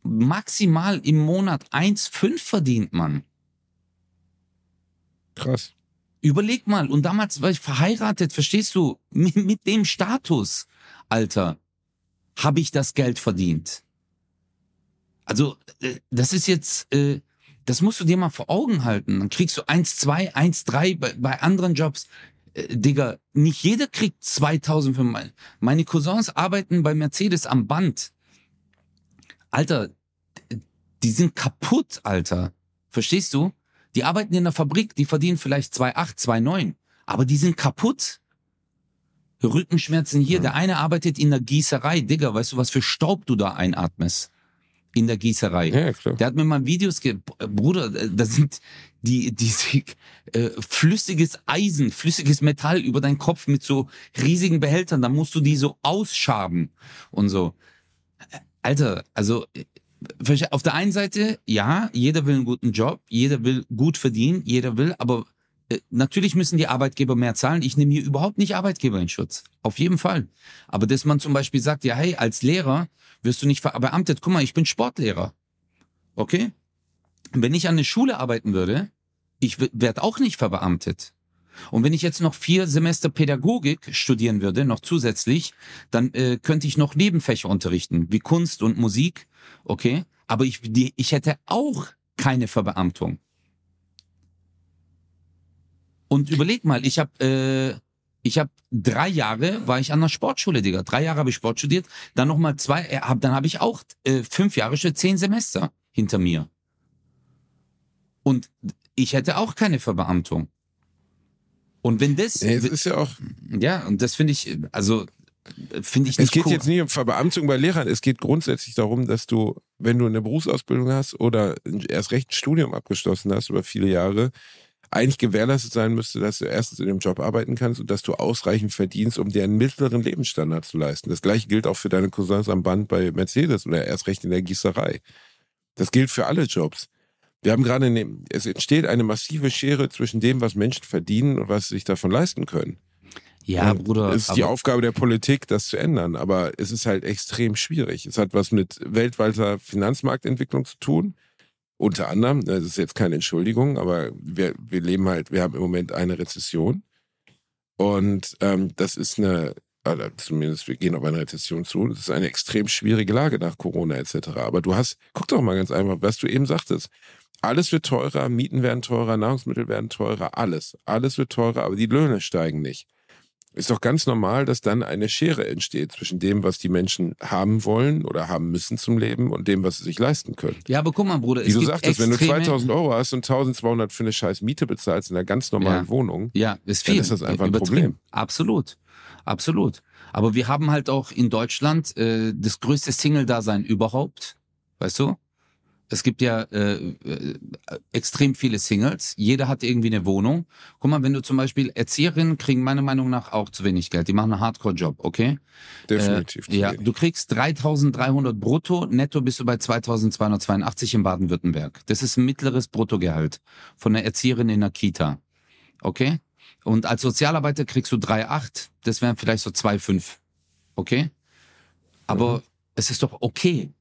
maximal im Monat 1,5 verdient, Mann. Krass. Überleg mal, und damals war ich verheiratet, verstehst du? Mit, mit dem Status, Alter, habe ich das Geld verdient. Also, äh, das ist jetzt, äh, das musst du dir mal vor Augen halten. Dann kriegst du 1, 2, 1, 3 bei, bei anderen Jobs. Äh, Digga, nicht jeder kriegt 2000 für mein, meine Cousins arbeiten bei Mercedes am Band. Alter, die sind kaputt, Alter. Verstehst du? Die arbeiten in der Fabrik, die verdienen vielleicht 2,8, 2,9, aber die sind kaputt. Rückenschmerzen hier, der eine arbeitet in der Gießerei. Digga, weißt du, was für Staub du da einatmest? In der Gießerei. Ja, klar. Der hat mir mal Videos ge Bruder, äh, da sind die, diese äh, flüssiges Eisen, flüssiges Metall über deinen Kopf mit so riesigen Behältern, da musst du die so ausschaben und so. Alter, also äh, auf der einen Seite, ja, jeder will einen guten Job, jeder will gut verdienen, jeder will, aber äh, natürlich müssen die Arbeitgeber mehr zahlen. Ich nehme hier überhaupt nicht Arbeitgeber in Schutz. Auf jeden Fall. Aber dass man zum Beispiel sagt, ja, hey, als Lehrer wirst du nicht verbeamtet. Guck mal, ich bin Sportlehrer. Okay? Wenn ich an eine Schule arbeiten würde, ich werde auch nicht verbeamtet. Und wenn ich jetzt noch vier Semester Pädagogik studieren würde, noch zusätzlich, dann äh, könnte ich noch Nebenfächer unterrichten, wie Kunst und Musik, okay? Aber ich, die, ich hätte auch keine Verbeamtung. Und überleg mal, ich habe äh, ich habe drei Jahre war ich an der Sportschule, Digga. Drei Jahre habe ich Sport studiert, dann noch mal zwei, äh, hab, dann habe ich auch äh, fünf Jahre, schon zehn Semester hinter mir. Und ich hätte auch keine Verbeamtung. Und wenn das, Nee, es ist ja auch, ja, und das finde ich, also finde ich es nicht geht cool. jetzt nicht um Verbeamtung bei Lehrern, es geht grundsätzlich darum, dass du, wenn du eine Berufsausbildung hast oder erst recht ein Studium abgeschlossen hast über viele Jahre, eigentlich gewährleistet sein müsste, dass du erstens in dem Job arbeiten kannst und dass du ausreichend verdienst, um dir einen mittleren Lebensstandard zu leisten. Das gleiche gilt auch für deine Cousins am Band bei Mercedes oder erst recht in der Gießerei. Das gilt für alle Jobs. Wir haben gerade, eine, es entsteht eine massive Schere zwischen dem, was Menschen verdienen und was sie sich davon leisten können. ja, Und Bruder, Es ist die Aufgabe der Politik, das zu ändern. Aber es ist halt extrem schwierig. Es hat was mit weltweiter Finanzmarktentwicklung zu tun. Unter anderem, das ist jetzt keine Entschuldigung, aber wir, wir leben halt, wir haben im Moment eine Rezession. Und ähm, das ist eine, oder zumindest wir gehen auf eine Rezession zu. Das ist eine extrem schwierige Lage nach Corona etc. Aber du hast, guck doch mal ganz einfach, was du eben sagtest. Alles wird teurer, Mieten werden teurer, Nahrungsmittel werden teurer, alles. Alles wird teurer, aber die Löhne steigen nicht. Ist doch ganz normal, dass dann eine Schere entsteht zwischen dem, was die Menschen haben wollen oder haben müssen zum Leben und dem, was sie sich leisten können. ja, aber guck mal, Bruder, Wie du sagtest, wenn du extreme- 2000 Euro hast und 1200 für eine scheiß Miete bezahlst in einer ganz normalen Ja. Wohnung, Ja, ist Dann viel. ist das einfach ein. Problem. Absolut. Absolut. Aber wir haben halt auch in Deutschland äh, das größte Single-Dasein überhaupt. Weißt du? Es gibt ja äh, äh, extrem viele Singles. Jeder hat irgendwie eine Wohnung. Guck mal, wenn du zum Beispiel Erzieherinnen kriegen meiner Meinung nach auch zu wenig Geld. Die machen einen Hardcore-Job, okay? definitiv. zu Äh, ja, wenig. du kriegst 3300 brutto, netto bist du bei 2282 in Baden-Württemberg. Das ist ein mittleres Bruttogehalt von einer Erzieherin in der Kita. Okay? Und als Sozialarbeiter kriegst du 3,8, das wären vielleicht so 2,5. Okay? Aber Mhm. es ist doch okay.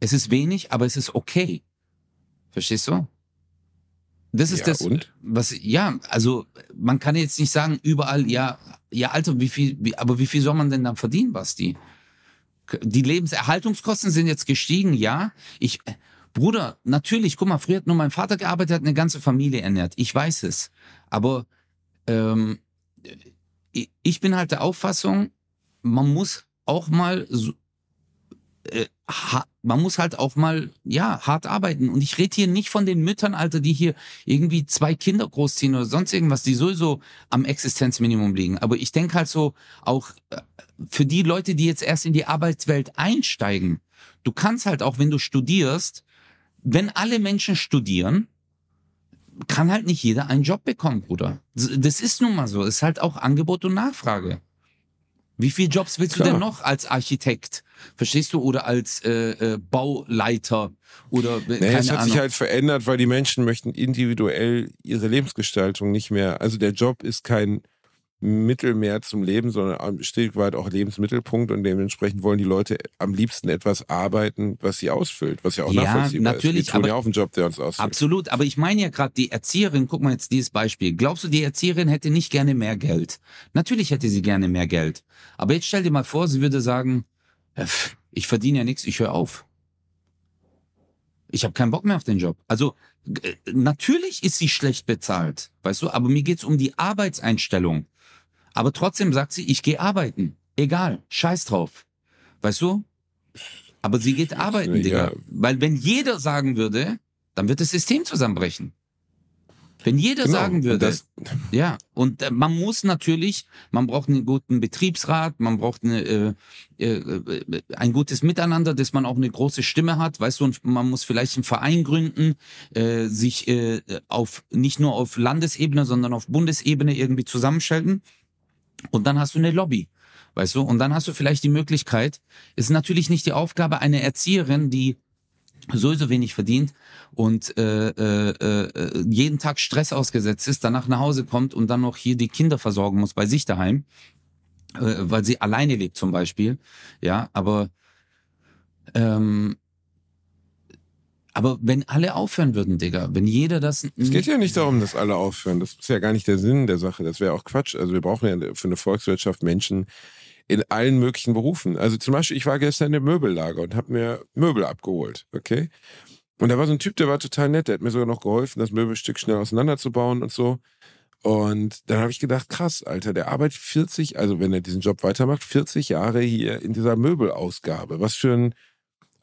Es ist wenig, aber es ist okay. Verstehst du? Das ist ja, das, und? was, ja, also man kann jetzt nicht sagen, überall, ja, ja, Alter, wie viel, wie, aber wie viel soll man denn dann verdienen, Basti? Die Lebenserhaltungskosten sind jetzt gestiegen, ja. Ich, Bruder, natürlich, guck mal, früher hat nur mein Vater gearbeitet, hat eine ganze Familie ernährt. Ich weiß es. Aber ähm, ich- ich bin halt der Auffassung, man muss auch mal so, äh, man muss halt auch mal, ja, hart arbeiten. Und ich rede hier nicht von den Müttern, Alter, die hier irgendwie zwei Kinder großziehen oder sonst irgendwas, die sowieso am Existenzminimum liegen. Aber ich denke halt so, auch äh, für die Leute, die jetzt erst in die Arbeitswelt einsteigen, du kannst halt auch, wenn du studierst, wenn alle Menschen studieren, kann halt nicht jeder einen Job bekommen, Bruder. Das ist nun mal so. Es ist halt auch Angebot und Nachfrage. Wie viele Jobs willst du Klar. denn noch als Architekt? Verstehst du? Oder als äh, äh, Bauleiter? Oder äh, Naja, keine es hat Ahnung. sich halt verändert, weil die Menschen möchten individuell ihre Lebensgestaltung nicht mehr. Also der Job ist kein Mittel mehr zum Leben, sondern ein Stück weit auch Lebensmittelpunkt und dementsprechend wollen die Leute am liebsten etwas arbeiten, was sie ausfüllt, was ja auch Ja, nachvollziehbar natürlich, ist. Wir tun aber- ja auch einen Job, der uns ausfüllt. Absolut, aber ich meine ja gerade die Erzieherin, guck mal jetzt dieses Beispiel. Glaubst du, die Erzieherin hätte nicht gerne mehr Geld? Natürlich hätte sie gerne mehr Geld. Aber jetzt stell dir mal vor, sie würde sagen, "Ja, pff, ich verdiene ja nichts, ich höre auf. Ich habe keinen Bock mehr auf den Job. Also äh, natürlich ist sie schlecht bezahlt, weißt du, aber mir geht's um die Arbeitseinstellung. Aber trotzdem sagt sie, ich gehe arbeiten. Egal, scheiß drauf. Weißt du? Aber sie geht arbeiten, Ja. Digga. Weil wenn jeder sagen würde, dann wird das System zusammenbrechen. Wenn jeder Genau. sagen würde, das- ja, und äh, man muss natürlich, man braucht einen guten Betriebsrat, man braucht eine, äh, äh, äh, ein gutes Miteinander, dass man auch eine große Stimme hat, weißt du, und man muss vielleicht einen Verein gründen, äh, sich äh, auf nicht nur auf Landesebene, sondern auf Bundesebene irgendwie zusammenschalten. Und dann hast du eine Lobby. Weißt du? Und dann hast du vielleicht die Möglichkeit, ist natürlich nicht die Aufgabe einer Erzieherin, die sowieso wenig verdient und äh, äh, äh, jeden Tag Stress ausgesetzt ist, danach nach Hause kommt und dann noch hier die Kinder versorgen muss bei sich daheim, äh, weil sie alleine lebt zum Beispiel. Ja, aber ähm, aber wenn alle aufhören würden, Digga, wenn jeder das. Es geht ja nicht darum, dass alle aufhören. Das ist ja gar nicht der Sinn der Sache. Das wäre auch Quatsch. Also wir brauchen ja für eine Volkswirtschaft Menschen in allen möglichen Berufen. Also zum Beispiel, ich war gestern im Möbellager und habe mir Möbel abgeholt, okay? Und da war so ein Typ, der war total nett. Der hat mir sogar noch geholfen, das Möbelstück schnell auseinanderzubauen und so. Und dann habe ich gedacht, krass, Alter, der arbeitet 40, also wenn er diesen Job weitermacht, 40 Jahre hier in dieser Möbelausgabe. Was für ein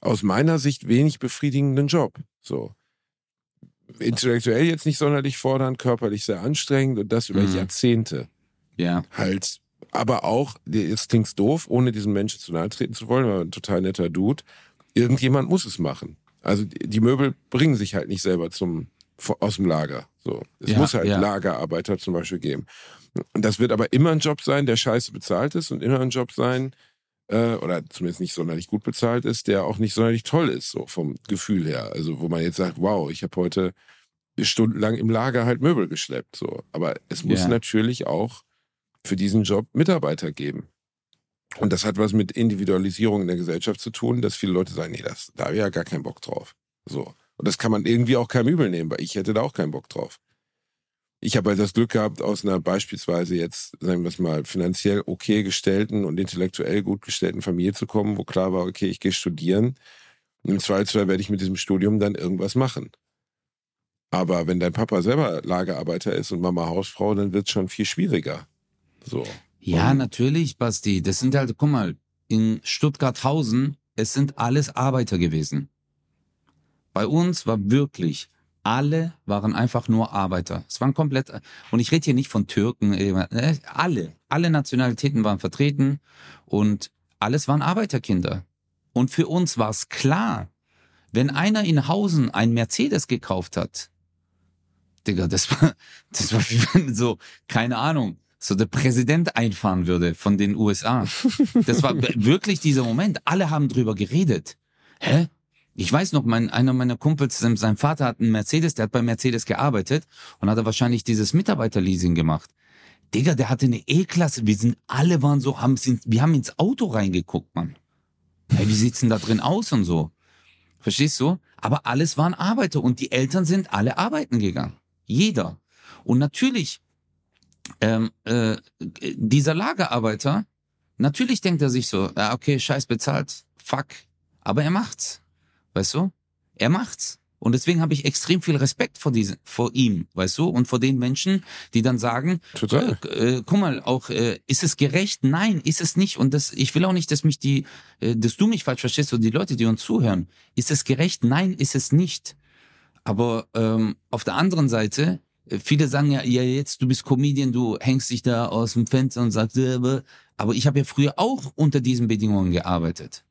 aus meiner Sicht wenig befriedigenden Job. So intellektuell jetzt nicht sonderlich fordernd, körperlich sehr anstrengend und das über Mhm. Jahrzehnte. Ja, Halt, aber auch, jetzt klingt's doof, ohne diesen Menschen zu nahe treten zu wollen, aber ein total netter Dude. Irgendjemand muss es machen. Also die Möbel bringen sich halt nicht selber zum aus dem Lager. So, es Ja, muss halt ja. Lagerarbeiter zum Beispiel geben. Das wird aber immer ein Job sein, der scheiße bezahlt ist und immer ein Job sein, äh, oder zumindest nicht sonderlich gut bezahlt ist, der auch nicht sonderlich toll ist, so vom Gefühl her. Also wo man jetzt sagt, wow, ich habe heute stundenlang im Lager halt Möbel geschleppt. So. Aber es muss Ja. natürlich auch für diesen Job Mitarbeiter geben. Und das hat was mit Individualisierung in der Gesellschaft zu tun, dass viele Leute sagen, nee, das, da habe ich ja gar keinen Bock drauf. So. Und das kann man irgendwie auch keinem übel nehmen, weil ich hätte da auch keinen Bock drauf. Ich habe halt das Glück gehabt, aus einer beispielsweise jetzt, sagen wir es mal, finanziell okay gestellten und intellektuell gut gestellten Familie zu kommen, wo klar war, okay, ich gehe studieren. Und Im Zweifelsfall werde ich mit diesem Studium dann irgendwas machen. Aber wenn dein Papa selber Lagerarbeiter ist und Mama Hausfrau, dann wird es schon viel schwieriger. So. Ja, Und- natürlich, Basti. Das sind halt, guck mal, in Stuttgart-Hausen, es sind alles Arbeiter gewesen. Bei uns war wirklich, alle waren einfach nur Arbeiter. Es waren komplett, und ich rede hier nicht von Türken, äh, alle, alle Nationalitäten waren vertreten und alles waren Arbeiterkinder. Und für uns war es klar, wenn einer in Hausen ein Mercedes gekauft hat, Digga, das war, das war wie wenn so, keine Ahnung, so der Präsident einfahren würde von den USA. Das war wirklich dieser Moment. Alle haben drüber geredet. Hä? Ich weiß noch, mein, einer meiner Kumpels, sein Vater hat einen Mercedes, der hat bei Mercedes gearbeitet und hat er wahrscheinlich dieses Mitarbeiterleasing gemacht. Digga, der hatte eine E-Klasse. Wir sind, alle waren so, haben, sind, wir haben ins Auto reingeguckt, Mann. Hey, wie sieht's denn da drin aus und so? Verstehst du? Aber alles waren Arbeiter und die Eltern sind alle arbeiten gegangen. Jeder. Und natürlich, ähm, äh, dieser Lagerarbeiter, natürlich denkt er sich so, ja, okay, scheiß bezahlt, fuck. Aber er macht's. Weißt du? Er macht's. Und deswegen habe ich extrem viel Respekt vor, diesen, vor ihm, weißt du? Und vor den Menschen, die dann sagen, Total. äh, äh, guck mal, auch äh, ist es gerecht? Nein, ist es nicht. Und das, ich will auch nicht, dass mich die, äh, dass du mich falsch verstehst oder die Leute, die uns zuhören. Ist es gerecht? Nein, ist es nicht. Aber ähm, auf der anderen Seite, äh, viele sagen ja, ja jetzt du bist Comedian, du hängst dich da aus dem Fenster und sagst, äh, bäh. aber ich habe ja früher auch unter diesen Bedingungen gearbeitet.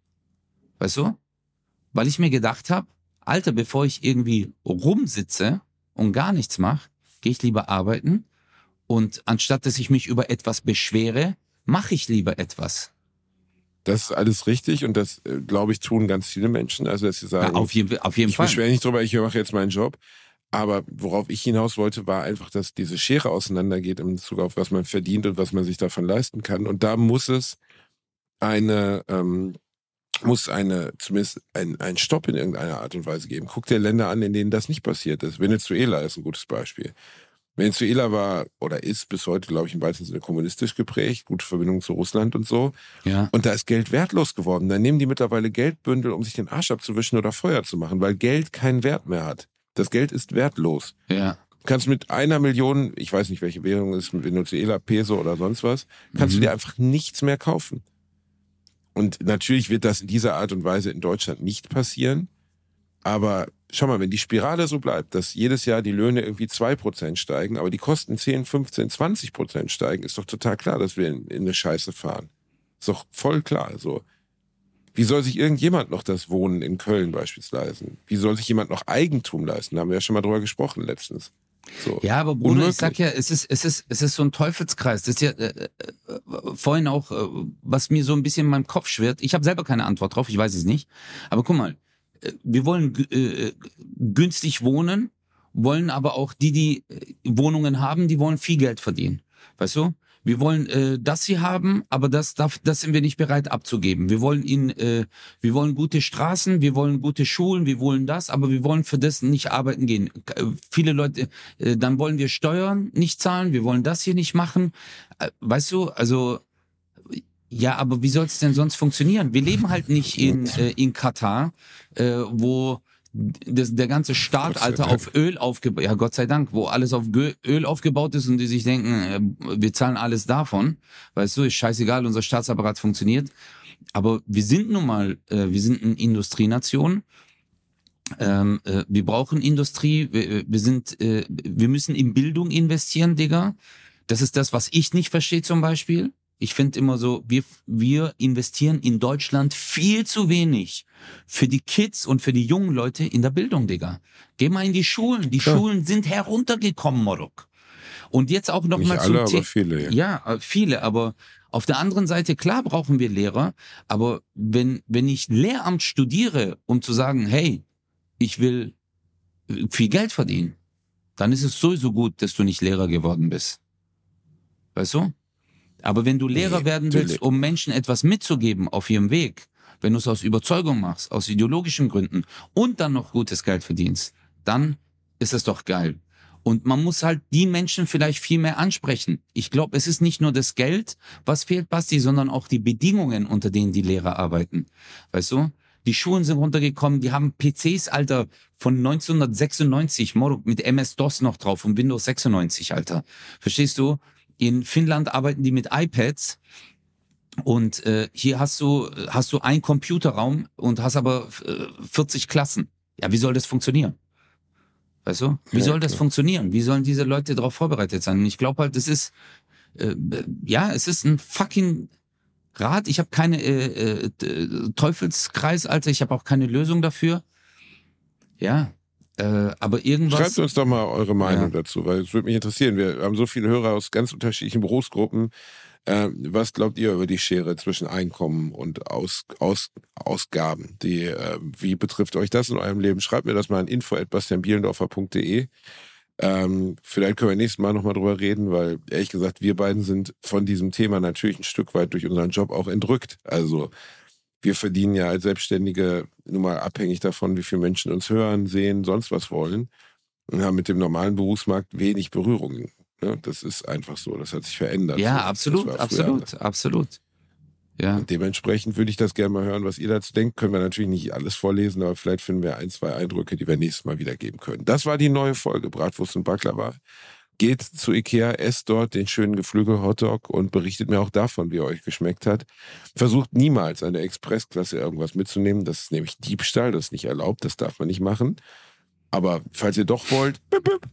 Weißt du? Weil ich mir gedacht habe, Alter, bevor ich irgendwie rumsitze und gar nichts mache, gehe ich lieber arbeiten und anstatt dass ich mich über etwas beschwere, mache ich lieber etwas. Das ist alles richtig und das, äh, glaube ich, tun ganz viele Menschen. Also, dass sie Ja, sagen, auf, jeden, auf jeden ich Fall. beschwere nicht drüber, ich mache jetzt meinen Job. Aber worauf ich hinaus wollte, war einfach, dass diese Schere auseinandergeht in Bezug auf, was man verdient und was man sich davon leisten kann. Und da muss es eine, ähm, muss eine, zumindest ein, ein Stopp in irgendeiner Art und Weise geben. Guck dir Länder an, in denen das nicht passiert ist. Venezuela ist ein gutes Beispiel. Venezuela war oder ist bis heute, glaube ich, im weitesten Sinne kommunistisch geprägt, gute Verbindung zu Russland und so. Ja. Und da ist Geld wertlos geworden. Da nehmen die mittlerweile Geldbündel, um sich den Arsch abzuwischen oder Feuer zu machen, weil Geld keinen Wert mehr hat. Das Geld ist wertlos. Ja. Du kannst mit einer Million, ich weiß nicht, welche Währung es ist, mit Venezuela, Peso oder sonst was, kannst Mhm. du dir einfach nichts mehr kaufen. Und natürlich wird das in dieser Art und Weise in Deutschland nicht passieren. Aber schau mal, wenn die Spirale so bleibt, dass jedes Jahr die Löhne irgendwie zwei Prozent steigen, aber die Kosten 10, 15, 20 Prozent steigen, ist doch total klar, dass wir in, in eine Scheiße fahren. Ist doch voll klar. So. Wie soll sich irgendjemand noch das Wohnen in Köln beispielsweise? Wie soll sich jemand noch Eigentum leisten? Da haben wir ja schon mal drüber gesprochen letztens. So. Ja, aber Bruder, ich sag ja, es ist, es ist, es ist so ein Teufelskreis. Das ist ja äh, äh, vorhin auch, äh, was mir so ein bisschen in meinem Kopf schwirrt. Ich habe selber keine Antwort drauf, ich weiß es nicht. Aber guck mal, äh, wir wollen äh, günstig wohnen, wollen aber auch die, die äh, Wohnungen haben, die wollen viel Geld verdienen. Weißt du? Wir wollen äh, das hier haben, aber das darf, das sind wir nicht bereit abzugeben. Wir wollen ihn, äh, wir wollen gute Straßen, wir wollen gute Schulen, wir wollen das, aber wir wollen für das nicht arbeiten gehen. Äh, viele Leute, äh, dann wollen wir Steuern nicht zahlen, wir wollen das hier nicht machen. Äh, weißt du, also ja, aber wie soll es denn sonst funktionieren? Wir leben halt nicht in, äh, in Katar, äh, wo das, der ganze Staat, Alter, auf Öl aufgebaut, ja Gott sei Dank, wo alles auf Öl aufgebaut ist und die sich denken, äh, wir zahlen alles davon, weißt du, ist scheißegal, unser Staatsapparat funktioniert. Aber wir sind nun mal, äh, wir sind eine Industrienation. Ähm, äh, wir brauchen Industrie, wir, wir sind, äh, wir müssen in Bildung investieren, Digga. Das ist das, was ich nicht verstehe zum Beispiel. Ich finde immer so, wir, wir investieren in Deutschland viel zu wenig für die Kids und für die jungen Leute in der Bildung, Digga. Geh mal in die Schulen. Die ja. Schulen sind heruntergekommen, Morok. Und jetzt auch noch Nicht mal alle, zum aber viele. Ja. ja, äh, viele. Aber auf der anderen Seite, klar brauchen wir Lehrer. Aber wenn, wenn ich Lehramt studiere, um zu sagen, hey, ich will äh, viel Geld verdienen, dann ist es sowieso gut, dass du nicht Lehrer geworden bist. Weißt du? Aber wenn du Lehrer nee, werden willst, um Menschen etwas mitzugeben auf ihrem Weg, wenn du es aus Überzeugung machst, aus ideologischen Gründen und dann noch gutes Geld verdienst, dann ist es doch geil. Und man muss halt die Menschen vielleicht viel mehr ansprechen. Ich glaube, es ist nicht nur das Geld, was fehlt, Basti, sondern auch die Bedingungen, unter denen die Lehrer arbeiten. Weißt du? Die Schulen sind runtergekommen, die haben PCs, Alter, von 1996, mit MS-DOS noch drauf und Windows 96, Alter. Verstehst du? In Finnland arbeiten die mit iPads. Und äh, hier hast du hast du einen Computerraum und hast aber äh, 40 Klassen. Ja, wie soll das funktionieren? Weißt du? Wie ja, soll das klar. funktionieren? Wie sollen diese Leute darauf vorbereitet sein? Und ich glaube halt, das ist äh, ja, es ist ein fucking Rad. Ich habe keine äh, äh, Teufelskreis, Alter. Ich habe auch keine Lösung dafür. Ja, äh, aber irgendwas. Schreibt uns doch mal eure Meinung ja. dazu, weil es würde mich interessieren. Wir haben so viele Hörer aus ganz unterschiedlichen Berufsgruppen. Äh, was glaubt ihr über die Schere zwischen Einkommen und Aus, Aus, Ausgaben? Die, äh, wie betrifft euch das in eurem Leben? Schreibt mir das mal an info.bastianbielendorfer.de. Ähm, vielleicht können wir nächstes Mal nochmal drüber reden, weil ehrlich gesagt, wir beiden sind von diesem Thema natürlich ein Stück weit durch unseren Job auch entrückt. Also wir verdienen ja als Selbstständige nun mal abhängig davon, wie viele Menschen uns hören, sehen, sonst was wollen. Und haben mit dem normalen Berufsmarkt wenig Berührungen. Ne? Das ist einfach so. Das hat sich verändert. Ja, absolut, absolut, absolut. Ja. Und dementsprechend würde ich das gerne mal hören, was ihr dazu denkt. Können wir natürlich nicht alles vorlesen, aber vielleicht finden wir ein, zwei Eindrücke, die wir nächstes Mal wiedergeben können. Das war die neue Folge Bratwurst und Baklava geht zu Ikea, esst dort den schönen Geflügel-Hotdog und berichtet mir auch davon, wie er euch geschmeckt hat. Versucht niemals an der Expressklasse irgendwas mitzunehmen. Das ist nämlich Diebstahl, das ist nicht erlaubt, das darf man nicht machen. Aber falls ihr doch wollt,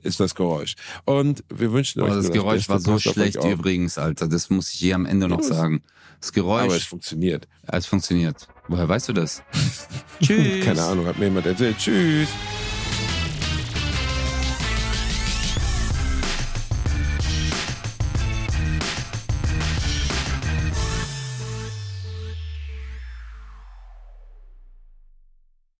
ist das Geräusch. Und wir wünschen euch. Oh, das Geräusch war so schlecht übrigens, Alter. Das muss ich hier am Ende noch sagen. Das Geräusch. Aber es funktioniert. Es funktioniert. Woher weißt du das? Tschüss. Keine Ahnung, hat mir jemand erzählt. Tschüss.